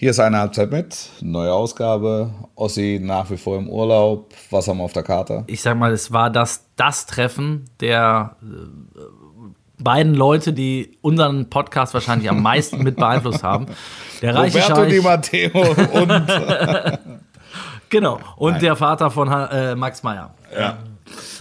Hier ist eine Halbzeit mit, neue Ausgabe. Ossi nach wie vor im Urlaub. Was haben wir auf der Karte? Ich sag mal, es war das, das Treffen der äh, beiden Leute, die unseren Podcast wahrscheinlich am meisten mit beeinflusst haben. Der reiche Roberto Scheich, Di Matteo und genau und Nein. der Vater von äh, Max Meyer. Ja.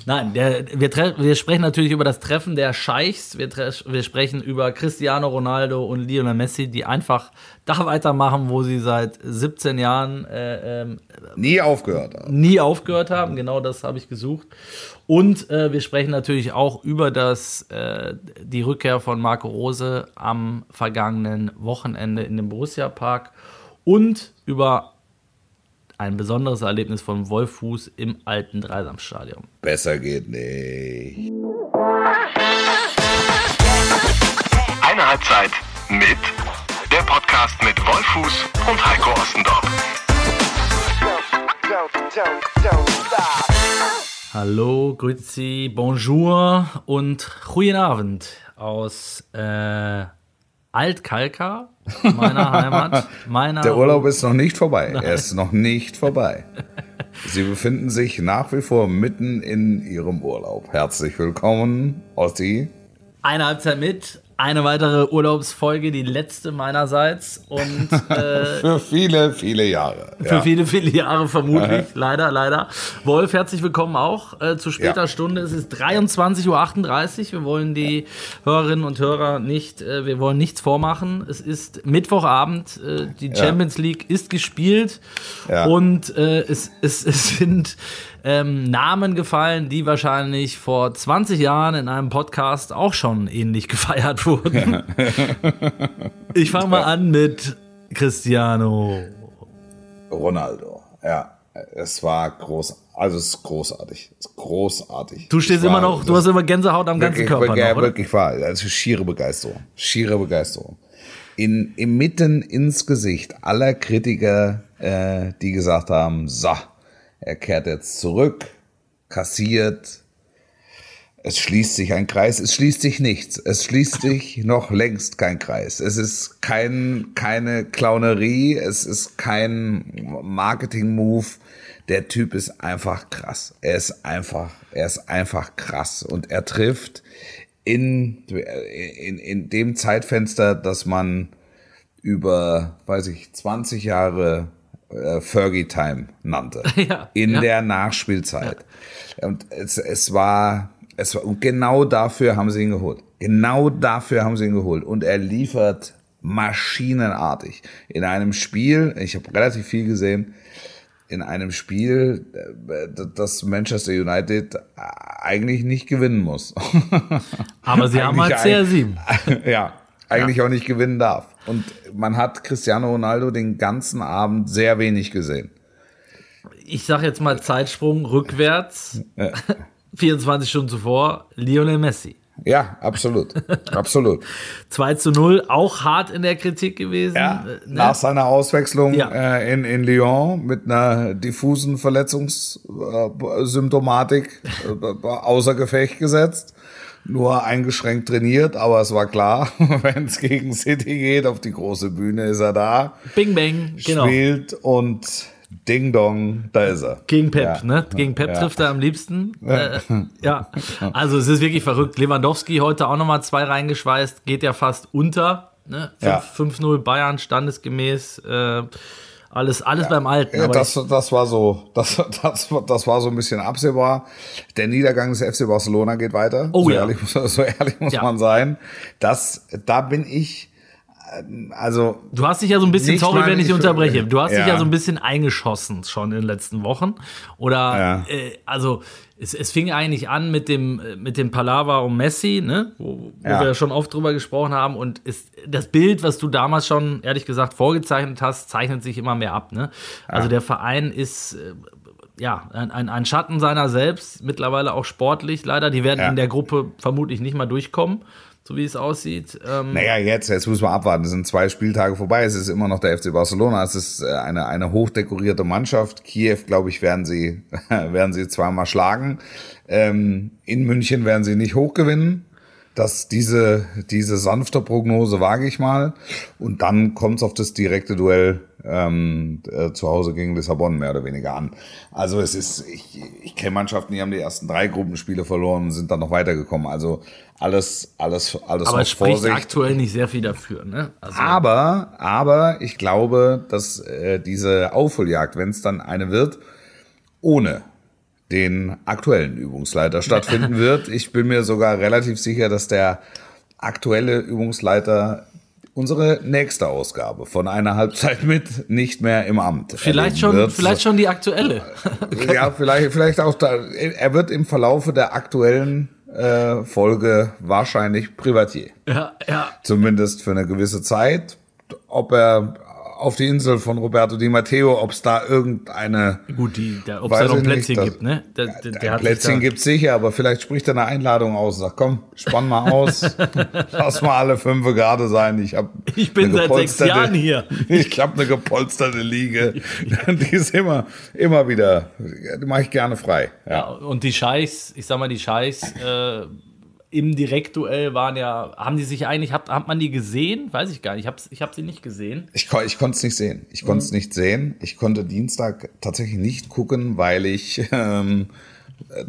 Nein, der, wir, wir sprechen natürlich über das Treffen der Scheichs. Wir, wir sprechen über Cristiano Ronaldo und Lionel Messi, die einfach da weitermachen, wo sie seit 17 Jahren äh, ähm, nie aufgehört haben. Nie aufgehört haben, genau das habe ich gesucht. Und äh, wir sprechen natürlich auch über das, äh, die Rückkehr von Marco Rose am vergangenen Wochenende in dem Borussia Park und über ein besonderes Erlebnis von Wolfuß im alten Dreisamstadion. Besser geht nicht. Eine Halbzeit mit der Podcast mit Wolfuß und Heiko Ostendorf. Hallo, grüezi, bonjour und guten Abend aus äh, Altkalka, meiner Heimat. Meiner Der Urlaub ist noch nicht vorbei. Nein. Er ist noch nicht vorbei. Sie befinden sich nach wie vor mitten in ihrem Urlaub. Herzlich willkommen, Ossi. Eine Halbzeit mit, eine weitere Urlaubsfolge, die letzte meinerseits. Und, äh, für viele, viele Jahre. Für ja. viele, viele Jahre vermutlich. leider, leider. Wolf, herzlich willkommen auch äh, zu später ja. Stunde. Es ist 23.38 Uhr. Wir wollen die Hörerinnen und Hörer nicht, äh, wir wollen nichts vormachen. Es ist Mittwochabend. Äh, die Champions ja. League ist gespielt. Und äh, es, es, es sind ähm, Namen gefallen, die wahrscheinlich vor 20 Jahren in einem Podcast auch schon ähnlich gefeiert wurden. ich fange mal an mit Cristiano Ronaldo. Ja, es war groß, also es ist großartig, es ist großartig. Du stehst immer noch, du hast immer Gänsehaut am ganzen Körper. Ja, noch, wirklich wahr. Also schiere Begeisterung, schiere Begeisterung. In, mitten ins Gesicht aller Kritiker, äh, die gesagt haben, so, er kehrt jetzt zurück, kassiert. Es schließt sich ein Kreis. Es schließt sich nichts. Es schließt sich noch längst kein Kreis. Es ist kein, keine Clownerie. Es ist kein Marketing-Move. Der Typ ist einfach krass. Er ist einfach, er ist einfach krass. Und er trifft in, in, in dem Zeitfenster, dass man über, weiß ich, 20 Jahre äh, Fergie Time nannte. Ja, in ja. der Nachspielzeit. Ja. Und es, es war, es war, und genau dafür haben sie ihn geholt. Genau dafür haben sie ihn geholt. Und er liefert maschinenartig. In einem Spiel, ich habe relativ viel gesehen, in einem Spiel, äh, das Manchester United eigentlich nicht gewinnen muss. Aber sie haben halt CR7. Ja, eigentlich ja. auch nicht gewinnen darf. Und man hat Cristiano Ronaldo den ganzen Abend sehr wenig gesehen. Ich sag jetzt mal Zeitsprung rückwärts. Ja. 24 Stunden zuvor, Lionel Messi. Ja, absolut. absolut. 2 zu 0, auch hart in der Kritik gewesen. Ja, ne? Nach seiner Auswechslung ja. äh, in, in Lyon mit einer diffusen Verletzungssymptomatik äh, äh, außer Gefecht gesetzt nur eingeschränkt trainiert, aber es war klar, wenn es gegen City geht, auf die große Bühne ist er da. Bing Bang, genau. Spielt und Ding Dong, da ist er. Gegen Pep, ja. ne? Gegen Pep ja. trifft er am liebsten. Äh, ja, also es ist wirklich verrückt. Lewandowski heute auch nochmal zwei reingeschweißt, geht ja fast unter. Ne? 5-0 ja. Bayern, standesgemäß. Äh, alles, alles ja, beim Alten. Ja, das, das war so, das, das, das war so ein bisschen absehbar. Der Niedergang des FC Barcelona geht weiter. Oh so ja. Ehrlich, so ehrlich muss ja. man sein. Das, da bin ich, also. Du hast dich ja so ein bisschen, sorry, wenn ich unterbreche, du hast ja. dich ja so ein bisschen eingeschossen schon in den letzten Wochen. Oder, äh, also, es, es fing eigentlich an mit dem, mit dem Palaver um Messi, ne? wo, wo ja. wir ja schon oft drüber gesprochen haben. Und ist, das Bild, was du damals schon, ehrlich gesagt, vorgezeichnet hast, zeichnet sich immer mehr ab. Ne? Also der Verein ist äh, ja ein, ein Schatten seiner selbst, mittlerweile auch sportlich leider. Die werden ja. in der Gruppe vermutlich nicht mal durchkommen so wie es aussieht. Ähm naja, jetzt, jetzt muss man abwarten. Es sind zwei Spieltage vorbei. Es ist immer noch der FC Barcelona. Es ist äh, eine, eine hochdekorierte Mannschaft. Kiew, glaube ich, werden sie, werden sie zweimal schlagen. Ähm, in München werden sie nicht hochgewinnen. Dass diese, diese sanfte Prognose wage ich mal. Und dann kommt es auf das direkte Duell ähm, äh, zu Hause gegen Lissabon mehr oder weniger an. Also es ist, ich, ich kenne Mannschaften, die haben die ersten drei Gruppenspiele verloren und sind dann noch weitergekommen. Also alles, alles, alles Aber es spricht Vorsicht. aktuell nicht sehr viel dafür, ne? Also, Aber, aber ich glaube, dass äh, diese Aufholjagd, wenn es dann eine wird, ohne den aktuellen Übungsleiter stattfinden wird. Ich bin mir sogar relativ sicher, dass der aktuelle Übungsleiter unsere nächste Ausgabe von einer Halbzeit mit nicht mehr im Amt. vielleicht schon, wird. vielleicht schon die aktuelle. Ja, vielleicht, vielleicht auch da. Er wird im Verlaufe der aktuellen äh, Folge wahrscheinlich Privatier. ja, ja. Zumindest für eine gewisse Zeit. Ob er auf die Insel von Roberto Di Matteo, ob es da irgendeine Gut, die, der, ob es da noch ein nicht, Plätzchen das- gibt, ne? Der, der, der ein Plätzchen da- gibt's sicher, aber vielleicht spricht er eine Einladung aus und sagt, komm, spann mal aus, lass mal alle fünf gerade sein. Ich hab Ich bin seit sechs Jahren hier. Ich habe eine gepolsterte Liege. Die ist immer, immer wieder, die mache ich gerne frei. Ja, Ja. und die Scheichs, ich sag mal, die Scheichs äh, im Direktduell waren ja, haben die sich eigentlich, hat, hat man die gesehen? Weiß ich gar nicht. Ich habe ich hab sie nicht gesehen. Ich, ich konnte es nicht sehen. Ich konnte es nicht sehen. Ich konnte Dienstag tatsächlich nicht gucken, weil ich ähm,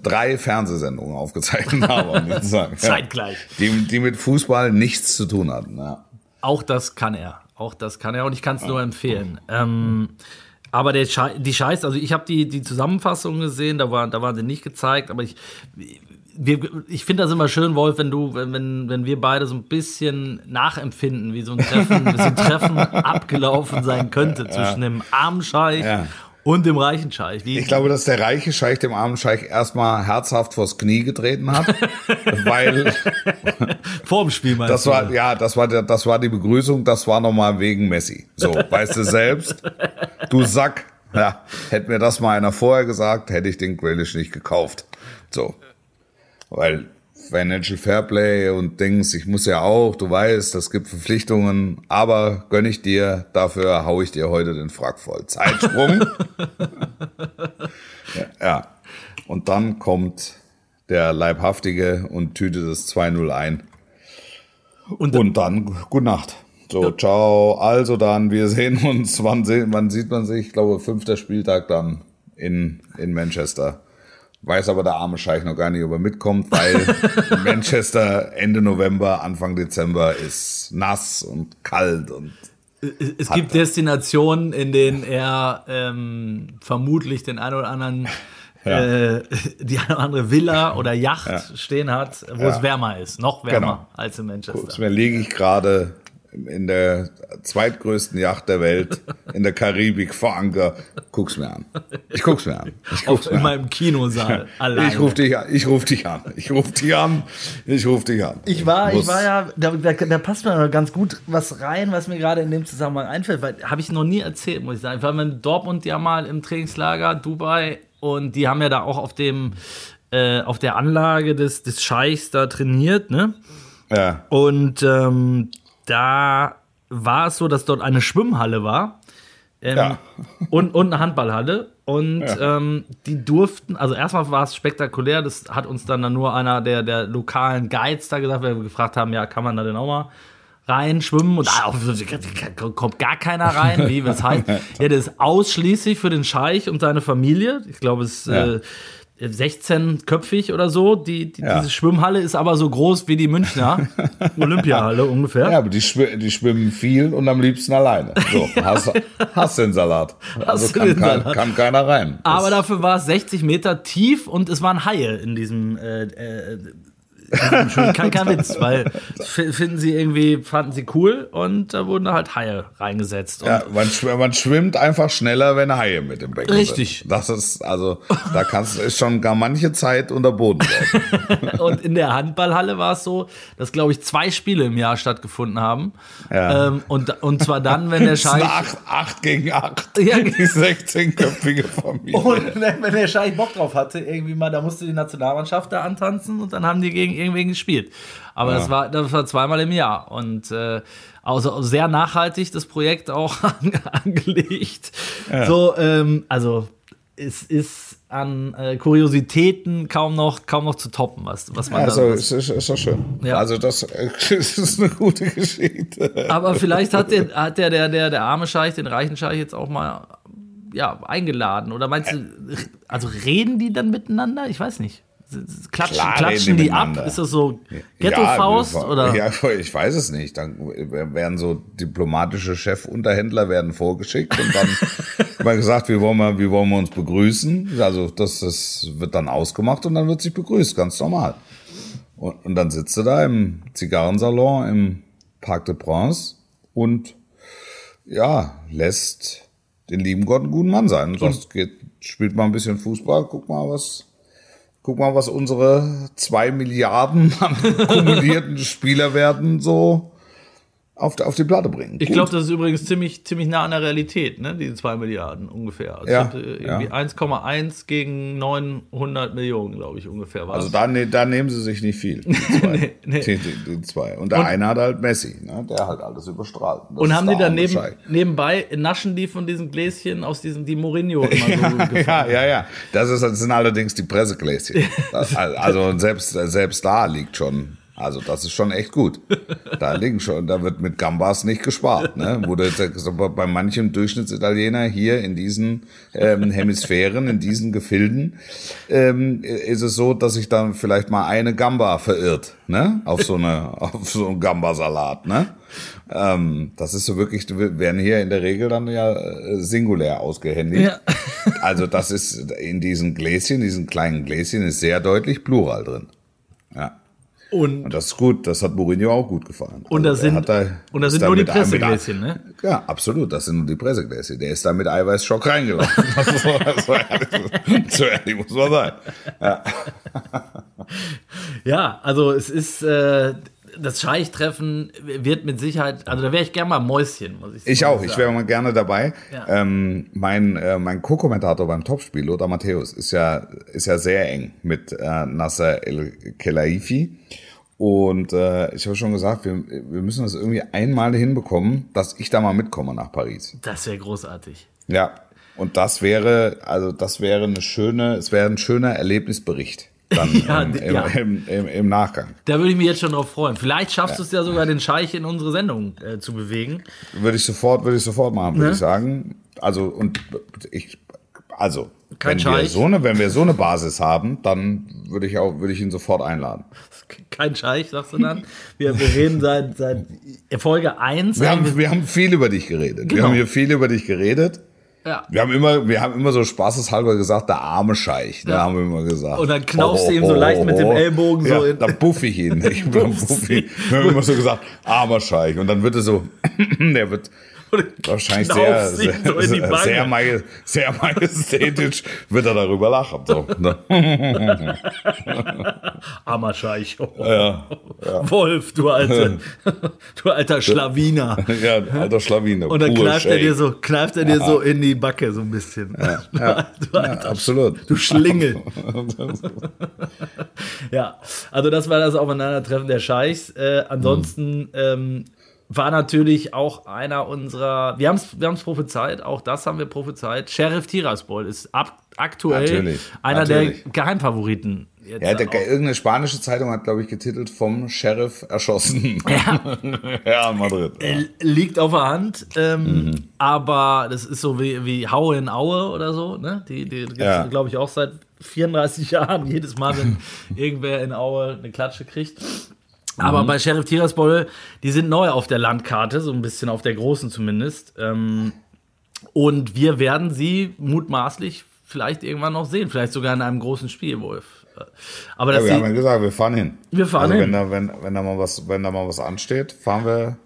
drei Fernsehsendungen aufgezeichnet habe Dienstag. Ja. Zeitgleich. Die, die mit Fußball nichts zu tun hatten. Ja. Auch das kann er. Auch das kann er und ich kann es nur empfehlen. Ähm, aber der Schei die Scheiß, also ich habe die, die Zusammenfassung gesehen, da, war, da waren sie nicht gezeigt, aber ich, wir, ich finde das immer schön, Wolf, wenn du, wenn, wenn, wir beide so ein bisschen nachempfinden, wie so ein Treffen, wie so ein Treffen abgelaufen sein könnte zwischen dem armen Scheich Ja. und dem reichen Scheich. Wie, Ich glaube, dass der reiche Scheich dem armen Scheich erstmal herzhaft vors Knie getreten hat, weil vor dem Spiel meinst das war ja, das war der, das war die Begrüßung, das war nochmal wegen Messi. So, weißt du selbst, du Sack. Ja, hätte mir das mal einer vorher gesagt, hätte ich den Grealish nicht gekauft. So, weil Financial Fairplay und Dings, ich muss ja auch, du weißt, das gibt Verpflichtungen, aber gönn ich dir, dafür hau ich dir heute den Frack voll. Zeitsprung. ja, ja, und dann kommt der Leibhaftige und tütet das 2-0 ein. Und- Und dann, gute Nacht. So, ciao. Also dann, wir sehen uns. Wann, sehen, wann sieht man sich? Ich glaube, fünfter Spieltag dann in, in Manchester. Weiß aber der arme Scheich noch gar nicht, ob er mitkommt, weil Manchester Ende November, Anfang Dezember ist nass und kalt und Es gibt Destinationen, in denen er ähm, vermutlich den einen oder anderen, äh, die eine oder andere Villa oder Yacht stehen hat, wo es wärmer ist. Noch wärmer Genau. als in Manchester. Mir liege ich gerade in der zweitgrößten Yacht der Welt in der Karibik vor Anker. Guck's mir an. Ich guck's mir an. Ich guck's Auf, mir in an. meinem Kinosaal. alleine. Ich ruf dich an. Ich ruf dich an. Ich ruf dich an. Ich ruf dich an. Ich war, ich Muss- war ja, da, da, da passt mir ganz gut was rein, was mir gerade in dem Zusammenhang einfällt, weil habe ich noch nie erzählt, muss ich sagen. Ich war mit Dortmund ja mal im Trainingslager Dubai und die haben ja da auch auf dem äh, auf der Anlage des, des Scheichs da trainiert, ne? Ja. Und ähm, da war es so, dass dort eine Schwimmhalle war ähm, Ja. und, und eine Handballhalle. Und ähm, die durften, also erstmal war es spektakulär, das hat uns dann, dann nur einer der, der lokalen Guides da gesagt, weil wir gefragt haben, ja, kann man da denn auch mal rein schwimmen? Und ah, kommt gar keiner rein, wie, was heißt? Ja, das ist ausschließlich für den Scheich und seine Familie. Ich glaube, es ist Ja. äh, 16-köpfig oder so. Die, die, Ja. Diese Schwimmhalle ist aber so groß wie die Münchner Olympiahalle ungefähr. Ja, aber die, schw die schwimmen viel und am liebsten alleine. So, hast, hast den Salat. Also Hast kann, den kein, Salat? kann keiner rein. Aber dafür war es 60 Meter tief und es waren Haie in diesem. Äh, äh, Schwimmen. kein, kein Witz, weil finden sie irgendwie, fanden sie cool und da wurden da halt Haie reingesetzt. Ja, man, schw man schwimmt einfach schneller, wenn Haie mit dem Becken Richtig. sind. Das ist, also, da kannst ist schon gar manche Zeit unter Boden bleiben. Und in der Handballhalle war es so, dass, glaube ich, zwei Spiele im Jahr stattgefunden haben. Ja. Ähm, und, und zwar dann, wenn der Scheich. acht, acht gegen acht. Ja. Die 16-köpfige Familie. Und wenn der Scheich Bock drauf hatte, irgendwie mal, da musste die Nationalmannschaft da antanzen und dann haben die gegen irgendwen gespielt. Aber das, war, das war zweimal im Jahr. Und äh, also sehr nachhaltig das Projekt auch angelegt. So, ähm, also es ist an äh, Kuriositäten kaum noch, kaum noch zu toppen, was, was man Also, da ist, ist, ist doch schön. Ja. Also, das, äh, das ist eine gute Geschichte. Aber vielleicht hat der, hat der, der, der, der arme Scheich, den reichen Scheich jetzt auch mal ja, eingeladen. Oder meinst du, also reden die dann miteinander? Ich weiß nicht. Klatschen, Klar klatschen die ab? Ist das so Ghetto-Faust? Ja, oder? Ja, ich weiß es nicht. Dann werden so diplomatische Chefunterhändler werden vorgeschickt und dann mal gesagt, wie wollen, wir, wie wollen wir uns begrüßen? Also das, das wird dann ausgemacht und dann wird sich begrüßt, ganz normal. Und, und dann sitzt du da im Zigarrensalon im Parc de Prince und ja, lässt den lieben Gott einen guten Mann sein. Und sagt, geht, spielt mal ein bisschen Fußball, guck mal, was, guck mal, was unsere zwei Milliarden an kumulierten Spielerwerten so auf, auf die Platte bringen. Ich glaube, das ist übrigens ziemlich, ziemlich nah an der Realität, ne? diese 2 Milliarden ungefähr. Also Ja, hatte irgendwie ja. 1,1 gegen 900 Millionen, glaube ich, ungefähr war Also da, ne, da nehmen sie sich nicht viel. Die zwei. Nee, nee. Die, die, die zwei. Und der eine hat halt Messi, ne? der halt alles überstrahlt. Das Und haben die dann neben, nebenbei, naschen die von diesen Gläschen aus diesem, die Mourinho immer so Ja, gefahren ja, ja, ja. Das, ist, das sind allerdings die Pressegläschen. Also selbst, selbst da liegt schon, also das ist schon echt gut. Da liegen schon, da wird mit Gambas nicht gespart. Ne? Bei bei manchem Durchschnittsitaliener hier in diesen ähm, Hemisphären, in diesen Gefilden, ähm, ist es so, dass sich dann vielleicht mal eine Gamba verirrt, ne? Auf so eine, auf so einen Gambasalat, ne? Ähm, das ist so wirklich, werden hier in der Regel dann ja äh, singulär ausgehändigt. Ja. Also das ist in diesen Gläschen, diesen kleinen Gläschen ist sehr deutlich Plural drin. Ja. Und, Und das ist gut, das hat Mourinho auch gut gefallen. und Also das der sind, da- und das sind da nur die Pressegläschen, ne? Ja, absolut, das sind nur die Pressegläschen. Der ist da mit Eiweißschock reingelaufen. So ehrlich- muss man sein. Ja, also es ist, äh, das Scheichtreffen wird mit Sicherheit, also da wäre ich gerne mal Mäuschen, muss ich sagen. Ich auch, ich wäre mal gerne dabei. Ja. Ähm, mein äh, mein Co-Kommentator beim Topspiel, Lothar Matthäus, ist ja, ist ja sehr eng mit äh, Nasser El-Khelaifi. Und äh, ich habe schon gesagt, wir, wir müssen das irgendwie einmal hinbekommen, dass ich da mal mitkomme nach Paris. Das wäre großartig. Ja. Und das wäre, also das wäre eine schöne, es wäre ein schöner Erlebnisbericht dann Ja, im, im, ja. im, im, Nachgang. Da würde ich mich jetzt schon drauf freuen. Vielleicht schaffst du es ja sogar, den Scheich in unsere Sendung äh, zu bewegen. Würde ich sofort, würde ich sofort machen, würde Ne? ich sagen. Also und ich, also Kein wenn wir so eine, wenn wir so eine Basis haben, dann würde ich auch, würde ich ihn sofort einladen. Kein Scheich, sagst du dann. Wir, wir reden seit, seit Folge 1. Wir haben, wir haben viel über dich geredet. Wir Genau. haben hier viel über dich geredet. Ja. Wir haben immer, wir haben immer so spaßeshalber gesagt, der arme Scheich. Da Ja. haben wir immer gesagt. Und dann knaufst du ihm so leicht mit dem Ellbogen so ja, in- Dann buff ich ihn. Ich bin buff ihn. Wir haben immer so gesagt, armer Scheich. Und dann wird er so, der wird wahrscheinlich sehr, knaufst sehr, sehr, sehr, majä- sehr majestätisch wird er darüber lachen. So, ne? Armer Scheich. ja, Wolf, du alter, du alter Schlawiner. ja, alter Schlawine. Und dann kneift er dir so, kneift er dir so in die Backe so ein bisschen. Du, Ja, du, alter, absolut. du Schlingel. Ja, also das war das Aufeinandertreffen der Scheichs. Äh, ansonsten ähm, war natürlich auch einer unserer, wir haben es wir haben's prophezeit, auch das haben wir prophezeit. Sheriff Tiraspol ist ab, aktuell Natürlich, einer natürlich. der Geheimfavoriten. Ja, der, irgendeine spanische Zeitung hat, glaube ich, getitelt vom Sheriff erschossen. Ja, ja Madrid. Ja. Liegt auf der Hand, ähm, Mhm. aber das ist so wie, wie Haue in Aue oder so. Ne? Die, die gibt es, Ja. glaube ich, auch seit 34 Jahren. Jedes Mal, wenn irgendwer in Aue eine Klatsche kriegt. Aber Mhm. bei Sheriff Tiraspol, die sind neu auf der Landkarte, so ein bisschen auf der großen zumindest. Ähm, und wir werden sie mutmaßlich vielleicht irgendwann noch sehen, vielleicht sogar in einem großen Spiel, Wolf. Aber Ja, wir haben ja gesagt, wir fahren hin. Wir fahren also hin. Wenn da, wenn, wenn, da mal was, wenn da mal was ansteht, fahren wir.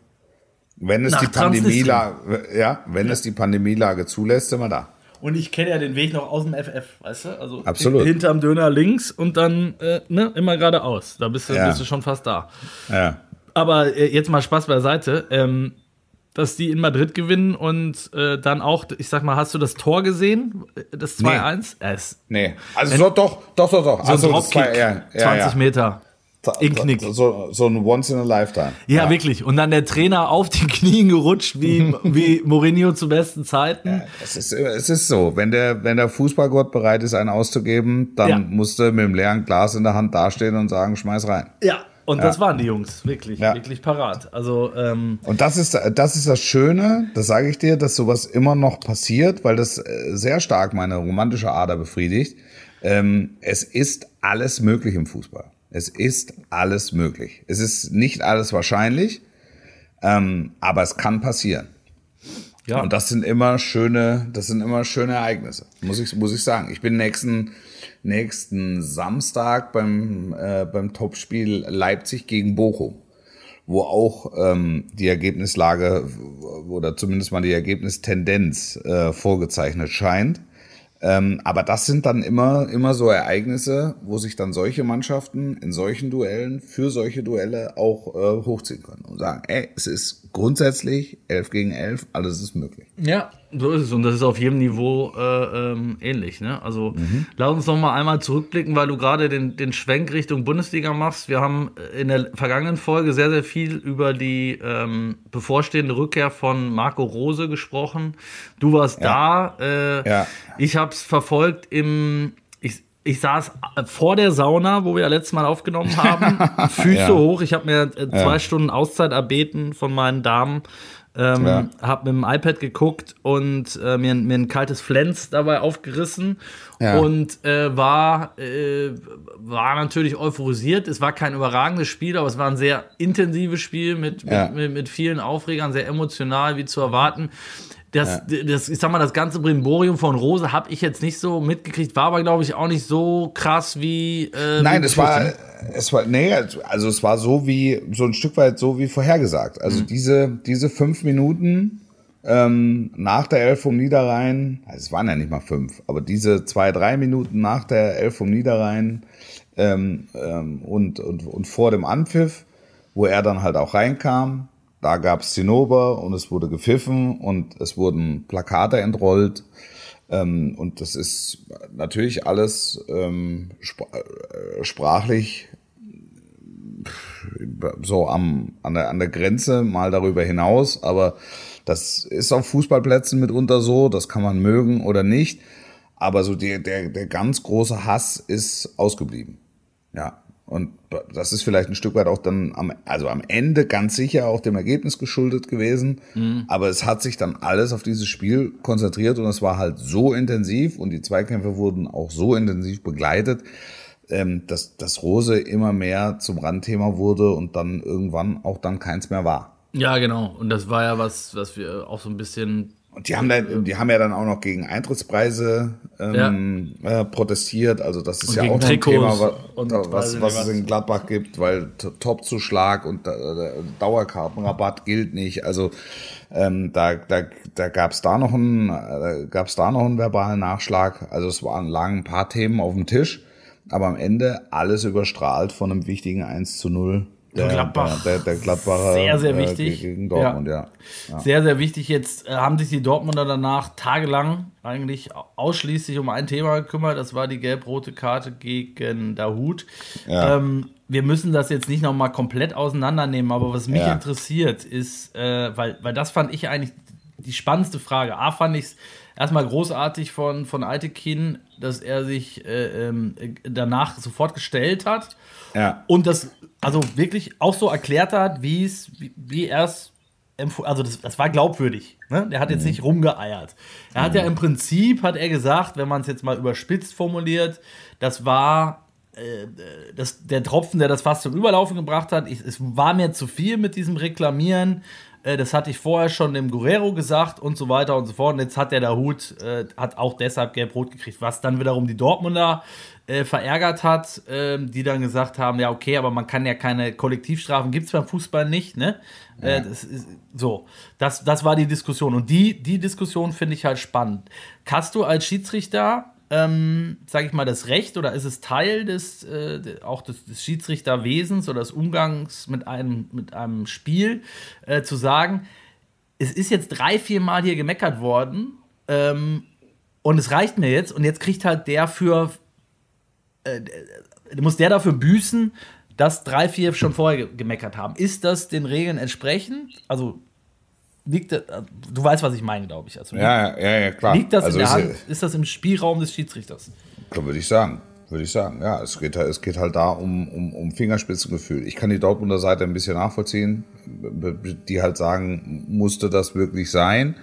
Wenn es Nach die. Pandemielage, ja, wenn es die Pandemielage zulässt, sind wir da. Und ich kenne ja den Weg noch aus dem FF, weißt du? Also Absolut. hinterm Döner links und dann äh, ne, immer geradeaus. Da bist du, Ja. bist du schon fast da. Ja. Aber äh, jetzt mal Spaß beiseite. Ähm, dass die in Madrid gewinnen und äh, dann auch, ich sag mal, hast du das Tor gesehen? Das 2-1? Ja, ist Nee. Also so, doch, doch, doch, doch. so Also, Dropkick, war- ja, ja, 20 ja. Meter. Inknick. So, so ein Once in a Lifetime. Ja, ja, wirklich. Und dann der Trainer auf den Knien gerutscht, wie, wie Mourinho zu besten Zeiten. Ja, es, ist, es ist so, wenn der, wenn der Fußballgott bereit ist, einen auszugeben, dann ja. musste mit dem leeren Glas in der Hand dastehen und sagen, schmeiß rein. Ja, und ja. das waren die Jungs, wirklich, ja. wirklich parat. Also, ähm und das ist, das ist das Schöne, das sage ich dir, dass sowas immer noch passiert, weil das äh, sehr stark meine romantische Ader befriedigt. Ähm, es ist alles möglich im Fußball. Es ist alles möglich. Es ist nicht alles wahrscheinlich, ähm, aber es kann passieren. Ja. Und das sind immer schöne, das sind immer schöne Ereignisse, muss ich, muss ich sagen. Ich bin nächsten, nächsten Samstag beim, äh, beim Topspiel Leipzig gegen Bochum, wo auch ähm, die Ergebnislage oder zumindest mal die Ergebnistendenz äh, vorgezeichnet scheint. Ähm, aber das sind dann immer, immer so Ereignisse, wo sich dann solche Mannschaften in solchen Duellen für solche Duelle auch äh, hochziehen können und sagen, ey, es ist grundsätzlich 11 gegen 11, alles ist möglich. Ja, so ist es. Und das ist auf jedem Niveau äh, ähm, ähnlich. Ne? Also mhm. lass uns noch mal einmal zurückblicken, weil du gerade den, den Schwenk Richtung Bundesliga machst. Wir haben in der vergangenen Folge sehr, sehr viel über die ähm, bevorstehende Rückkehr von Marco Rose gesprochen. Du warst ja. da. Äh, ja. Ich habe es verfolgt im ich, ich saß vor der Sauna, wo wir ja letztes Mal aufgenommen haben, Füße ja. hoch. Ich habe mir äh, zwei ja. Stunden Auszeit erbeten von meinen Damen. Ähm, ja. Hab mit dem iPad geguckt und äh, mir, mir ein kaltes Flens dabei aufgerissen ja. und äh, war, äh, war natürlich euphorisiert. Es war kein überragendes Spiel, aber es war ein sehr intensives Spiel mit, ja. mit, mit, mit, vielen Aufregern, sehr emotional, wie zu erwarten das, ja. das, ich sag mal, das ganze Brimborium von Rose habe ich jetzt nicht so mitgekriegt, war aber, glaube ich, auch nicht so krass wie. Äh, Nein, wie es war, es war, nee, also es war so wie, so ein Stück weit so wie vorhergesagt. Also mhm. diese, diese fünf Minuten ähm, nach der Elf vom Niederrhein, also es waren ja nicht mal fünf, aber diese zwei, drei Minuten nach der Elf vom Niederrhein ähm, ähm, und, und, und vor dem Anpfiff, wo er dann halt auch reinkam, da gab es Zinnober und es wurde gepfiffen und es wurden Plakate entrollt. Ähm, und das ist natürlich alles ähm, sp äh, sprachlich so am, an, der, an der Grenze, mal darüber hinaus. Aber das ist auf Fußballplätzen mitunter so, das kann man mögen oder nicht. Aber so der, der, der ganz große Hass ist ausgeblieben. Ja. Und das ist vielleicht ein Stück weit auch dann am, also am Ende ganz sicher auch dem Ergebnis geschuldet gewesen. Mhm. Aber es hat sich dann alles auf dieses Spiel konzentriert und es war halt so intensiv und die Zweikämpfe wurden auch so intensiv begleitet, ähm, dass das Rose immer mehr zum Randthema wurde und dann irgendwann auch dann keins mehr war. Ja, genau. Und das war ja was, was wir auch so ein bisschen und die haben, dann, die haben ja dann auch noch gegen Eintrittspreise ähm, ja. äh, protestiert. Also das ist und ja auch ein Thema, was, was, was es in Gladbach gibt, weil Topzuschlag und äh, Dauerkartenrabatt gilt nicht. Also ähm, da, da, da gab es da noch einen, äh, gab es da noch einen verbalen Nachschlag. Also es waren lagen ein paar Themen auf dem Tisch, aber am Ende alles überstrahlt von einem wichtigen 1 zu 0 der, Gladbach. Der, der, Gladbacher sehr, sehr äh, wichtig. gegen Dortmund, ja. ja. Sehr, sehr wichtig. Jetzt äh, haben sich die Dortmunder danach tagelang eigentlich ausschließlich um ein Thema gekümmert. Das war die gelb-rote Karte gegen Dahut. Ja. Ähm, wir müssen das jetzt nicht nochmal komplett auseinandernehmen, aber was mich ja. interessiert ist, äh, weil, weil das fand ich eigentlich die spannendste Frage. A, fand ich es erstmal großartig von, von Altekin, dass er sich äh, ähm, danach sofort gestellt hat. Ja. Und das also wirklich auch so erklärt hat, wie es, wie er es also das, das war glaubwürdig. Ne? Der hat jetzt mhm. nicht rumgeeiert. Er mhm. hat ja im Prinzip, hat er gesagt, wenn man es jetzt mal überspitzt formuliert, das war äh, das, der Tropfen, der das fast zum Überlaufen gebracht hat. Ich, es war mir zu viel mit diesem Reklamieren. Äh, das hatte ich vorher schon dem Guerrero gesagt und so weiter und so fort. Und jetzt hat der da Hut, äh, hat auch deshalb gelb-rot gekriegt, was dann wiederum die Dortmunder äh, verärgert hat, äh, die dann gesagt haben, ja okay, aber man kann ja keine Kollektivstrafen, gibt es beim Fußball nicht, ne? Äh, ja. Das ist, so, das, das war die Diskussion und die, die Diskussion finde ich halt spannend. Hast du als Schiedsrichter ähm, sage ich mal, das Recht oder ist es Teil des, äh, auch des, des, Schiedsrichterwesens oder des Umgangs mit einem, mit einem Spiel, äh, zu sagen, es ist jetzt drei, vier Mal hier gemeckert worden ähm, und es reicht mir jetzt und jetzt kriegt halt der für, äh, muss der dafür büßen, das drei, vier schon vorher gemeckert haben. Ist das den Regeln entsprechend? Also liegt das, du weißt, was ich meine, glaube ich. Also, ja, ja, ja, klar. Liegt das also in der ist, Hand? Ist das im Spielraum des Schiedsrichters? Würde ich sagen. Würde ich sagen. Ja, es geht, es geht halt da um, um, um Fingerspitzengefühl. Ich kann die Dortmunder Seite ein bisschen nachvollziehen, die halt sagen, musste das wirklich sein?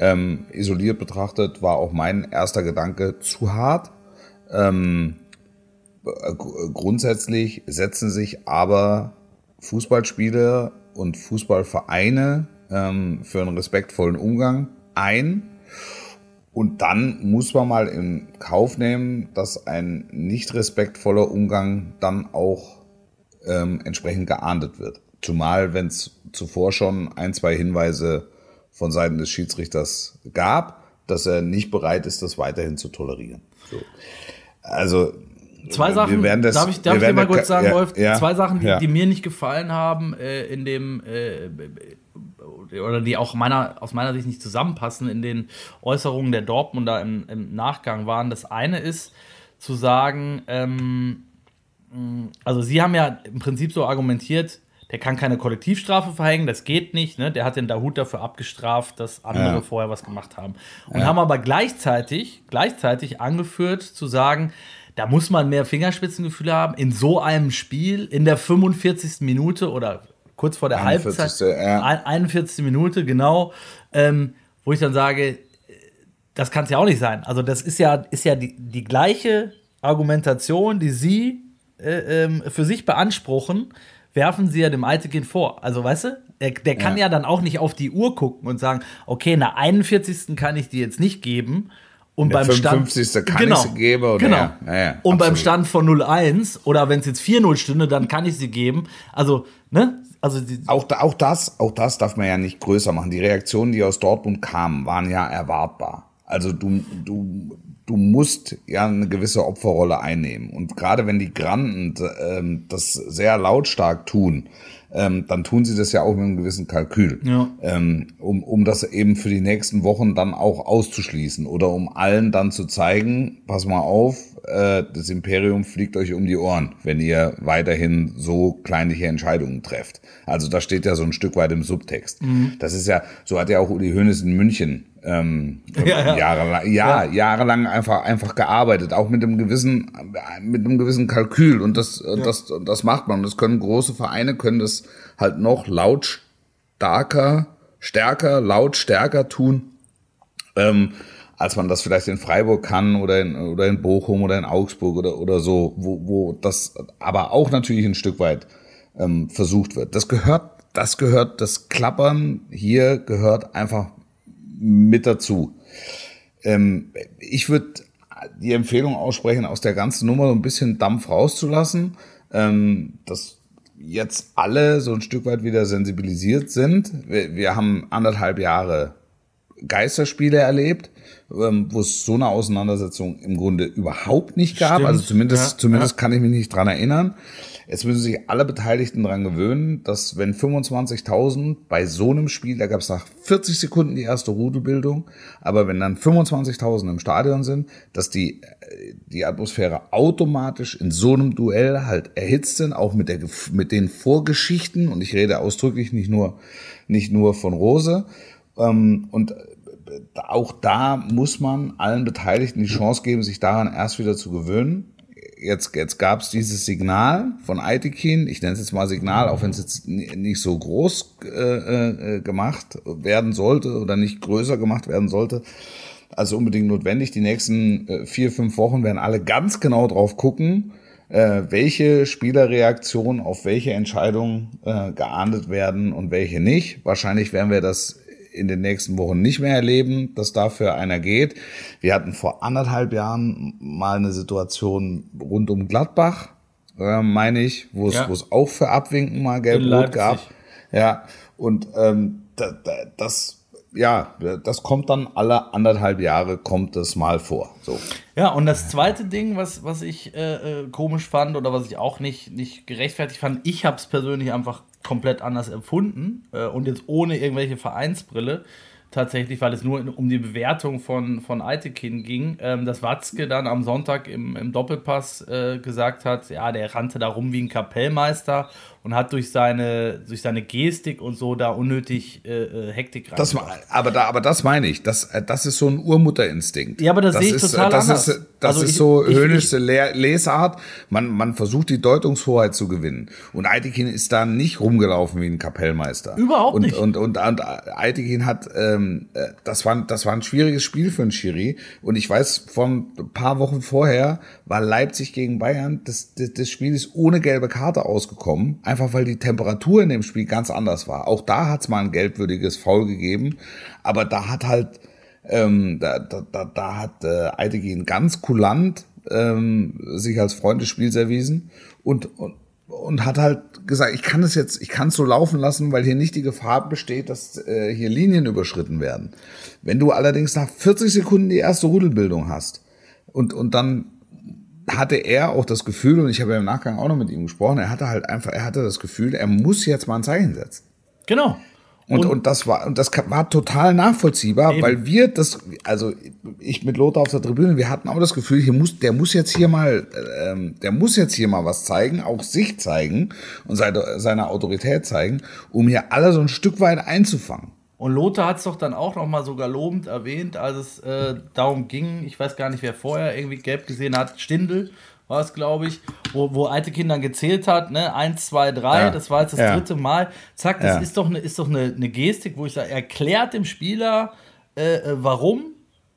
Ähm, isoliert betrachtet war auch mein erster Gedanke zu hart. Ähm, grundsätzlich setzen sich aber Fußballspieler und Fußballvereine ähm, für einen respektvollen Umgang ein. Und dann muss man mal in Kauf nehmen, dass ein nicht respektvoller Umgang dann auch ähm, entsprechend geahndet wird. Zumal, wenn es zuvor schon ein, zwei Hinweise von Seiten des Schiedsrichters gab, dass er nicht bereit ist, das weiterhin zu tolerieren. So. Also Zwei Sachen, das, darf ich, darf ich dir mal kurz sagen, ja, Wolf? Ja, zwei Sachen, die, ja. die, mir nicht gefallen haben äh, in dem äh, oder die auch meiner, aus meiner Sicht nicht zusammenpassen in den Äußerungen der Dortmunder im, im Nachgang waren. Das eine ist zu sagen, ähm, also sie haben ja im Prinzip so argumentiert, der kann keine Kollektivstrafe verhängen, das geht nicht, ne? Der hat den Dahut dafür abgestraft, dass andere ja. vorher was gemacht haben. Und ja. haben aber gleichzeitig, gleichzeitig angeführt zu sagen, da muss man mehr Fingerspitzengefühle haben in so einem Spiel in der 45. Minute oder kurz vor der 41. Halbzeit, ja. 41. Minute, genau, ähm, wo ich dann sage, das kann es ja auch nicht sein. Also das ist ja, ist ja die, die gleiche Argumentation, die Sie äh, ähm, für sich beanspruchen, werfen Sie ja dem Altekind vor. Also weißt du, der, der kann ja. ja dann auch nicht auf die Uhr gucken und sagen, okay, na 41. kann ich die jetzt nicht geben, und beim 55. Stand, kann genau, ich sie geben. Oder genau. Ja, ja, ja, und beim Stand von 0-1 oder wenn es jetzt 4-0 stünde, dann kann ich sie geben. Also, ne? Also auch, auch, das, auch das darf man ja nicht größer machen. Die Reaktionen, die aus Dortmund kamen, waren ja erwartbar. Also du, du, du musst ja eine gewisse Opferrolle einnehmen. Und gerade wenn die Granden ähm, das sehr lautstark tun, ähm, dann tun sie das ja auch mit einem gewissen Kalkül, ja. ähm, um, um das eben für die nächsten Wochen dann auch auszuschließen oder um allen dann zu zeigen, pass mal auf, äh, das Imperium fliegt euch um die Ohren, wenn ihr weiterhin so kleinliche Entscheidungen trefft. Also das steht ja so ein Stück weit im Subtext. Mhm. Das ist ja, so hat ja auch Uli Hoeneß in München ähm, ja, ja. Jahrelang, ja, ja, jahrelang einfach einfach gearbeitet, auch mit einem gewissen mit einem gewissen Kalkül und das ja. das das macht man. Das können große Vereine können das halt noch lautstarker, stärker, laut stärker tun, ähm, als man das vielleicht in Freiburg kann oder in oder in Bochum oder in Augsburg oder oder so, wo wo das aber auch natürlich ein Stück weit ähm, versucht wird. Das gehört das gehört das Klappern hier gehört einfach mit dazu. Ähm, ich würde die Empfehlung aussprechen, aus der ganzen Nummer so ein bisschen Dampf rauszulassen, ähm, dass jetzt alle so ein Stück weit wieder sensibilisiert sind. Wir, wir haben anderthalb Jahre Geisterspiele erlebt, ähm, wo es so eine Auseinandersetzung im Grunde überhaupt nicht gab. Stimmt. Also zumindest, ja, zumindest ja. kann ich mich nicht dran erinnern. Jetzt müssen sich alle Beteiligten dran gewöhnen, dass wenn 25.000 bei so einem Spiel, da gab es nach 40 Sekunden die erste Rudelbildung, aber wenn dann 25.000 im Stadion sind, dass die, äh, die Atmosphäre automatisch in so einem Duell halt erhitzt sind, auch mit, der, mit den Vorgeschichten, und ich rede ausdrücklich nicht nur, nicht nur von Rose, ähm, und äh, auch da muss man allen Beteiligten die Chance geben, sich daran erst wieder zu gewöhnen jetzt, jetzt gab es dieses Signal von Aitekin, ich nenne es jetzt mal Signal, auch wenn es jetzt nicht so groß äh, äh, gemacht werden sollte oder nicht größer gemacht werden sollte, also unbedingt notwendig. Die nächsten äh, vier, fünf Wochen werden alle ganz genau drauf gucken, äh, welche Spielerreaktionen auf welche Entscheidungen äh, geahndet werden und welche nicht. Wahrscheinlich werden wir das in den nächsten Wochen nicht mehr erleben, dass dafür einer geht. Wir hatten vor anderthalb Jahren mal eine Situation rund um Gladbach, äh, meine ich, wo es, ja. wo es auch für Abwinken mal gelb-rot gab. Ja, und ähm, da, da, das ja, das kommt dann alle anderthalb Jahre kommt es mal vor. So. Ja, und das zweite Ding, was, was ich äh, äh komisch fand oder was ich auch nicht, nicht gerechtfertigt fand, ich habe es persönlich einfach komplett anders empfunden äh, und jetzt ohne irgendwelche Vereinsbrille. tatsächlich, weil es nur um die Bewertung von, von Eitekin ging, ähm, dass Watzke dann am Sonntag im, im Doppelpass äh, gesagt hat, ja, der rannte da rum wie ein Kapellmeister und hat durch seine, durch seine Gestik und so da unnötig äh, äh Hektik rein. Das, aber, da, aber das meine ich. Das, äh, das ist so ein Urmutterinstinkt. Ja, aber das, das sehe ich ist, total das anders. Ist, das also ist ich, so höhnische Lesart. Man, man versucht die Deutungshoheit zu gewinnen. Und Eitekin ist da nicht rumgelaufen wie ein Kapellmeister. Überhaupt und, nicht. Und, und, und, und Eitekin hat, ähm, äh, das, war, das war ein schwieriges Spiel für einen Schiri. Und ich weiß, von ein paar Wochen vorher war Leipzig gegen Bayern. Das, das, das Spiel ist ohne gelbe Karte ausgekommen einfach weil die Temperatur in dem Spiel ganz anders war. Auch da hat es mal ein gelbwürdiges Foul gegeben, aber da hat halt, ähm, da, da, da, da hat äh, Eidegin ganz kulant ähm, sich als Freund des Spiels erwiesen und, und, und hat halt gesagt, ich kann es jetzt, ich kann es so laufen lassen, weil hier nicht die Gefahr besteht, dass äh, hier Linien überschritten werden. Wenn du allerdings nach 40 Sekunden die erste Rudelbildung hast und, und dann hatte er auch das Gefühl, und ich habe ja im Nachgang auch noch mit ihm gesprochen, er hatte halt einfach, er hatte das Gefühl, er muss jetzt mal ein Zeichen setzen. Genau. Und, und, und das war, und das war total nachvollziehbar, eben. weil wir das, also ich mit Lothar auf der Tribüne, wir hatten auch das Gefühl, hier muss, der muss jetzt hier mal, ähm, der muss jetzt hier mal was zeigen, auch sich zeigen und seine, seine Autorität zeigen, um hier alle so ein Stück weit einzufangen. Und Lothar hat es doch dann auch nochmal sogar lobend erwähnt, als es äh, darum ging, ich weiß gar nicht, wer vorher irgendwie gelb gesehen hat, Stindel war es, glaube ich, wo, wo alte Kinder gezählt hat, ne, eins, zwei, drei, ja. das war jetzt das ja. dritte Mal. Zack, das ja. ist doch, eine, ist doch eine, eine Gestik, wo ich sage, erklärt dem Spieler, äh, äh warum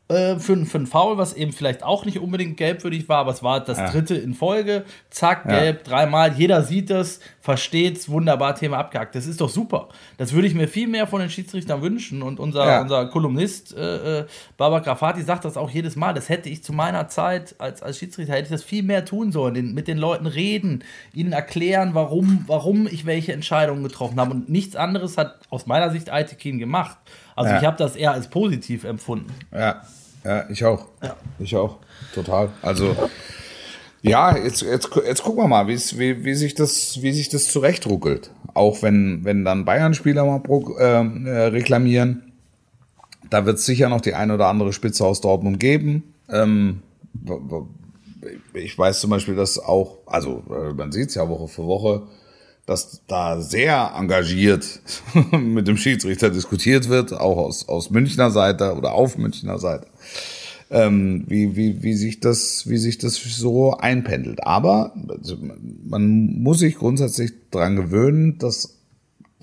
äh, für, für ein Foul, was eben vielleicht auch nicht unbedingt gelbwürdig war, aber es war das ja. dritte in Folge. Zack, gelb, ja. dreimal. Jeder sieht das, versteht es, wunderbar, Thema abgehakt. Das ist doch super. Das würde ich mir viel mehr von den Schiedsrichtern wünschen. Und unser, ja. unser Kolumnist äh, äh, Baba Grafati sagt das auch jedes Mal. Das hätte ich zu meiner Zeit als, als Schiedsrichter, hätte ich das viel mehr tun sollen. Den, mit den Leuten reden, ihnen erklären, warum, warum ich welche Entscheidungen getroffen habe. Und nichts anderes hat aus meiner Sicht Aitekin gemacht. Also ja. ich habe das eher als positiv empfunden. Ja, ja ich auch. Ja. Ich auch. Total. Also ja, jetzt, jetzt, jetzt gucken wir mal, wie, wie, sich das, wie sich das zurechtruckelt. Auch wenn, wenn dann Bayern-Spieler mal pro, ähm, äh, reklamieren. Da wird es sicher noch die ein oder andere Spitze aus Dortmund geben. Ähm, ich weiß zum Beispiel, dass auch, also äh, man sieht es ja Woche für Woche, dass da sehr engagiert mit dem Schiedsrichter diskutiert wird, auch aus, aus Münchner Seite oder auf Münchner Seite, ähm, wie, wie, wie, sich das, wie sich das so einpendelt. Aber also, man muss sich grundsätzlich dran gewöhnen, dass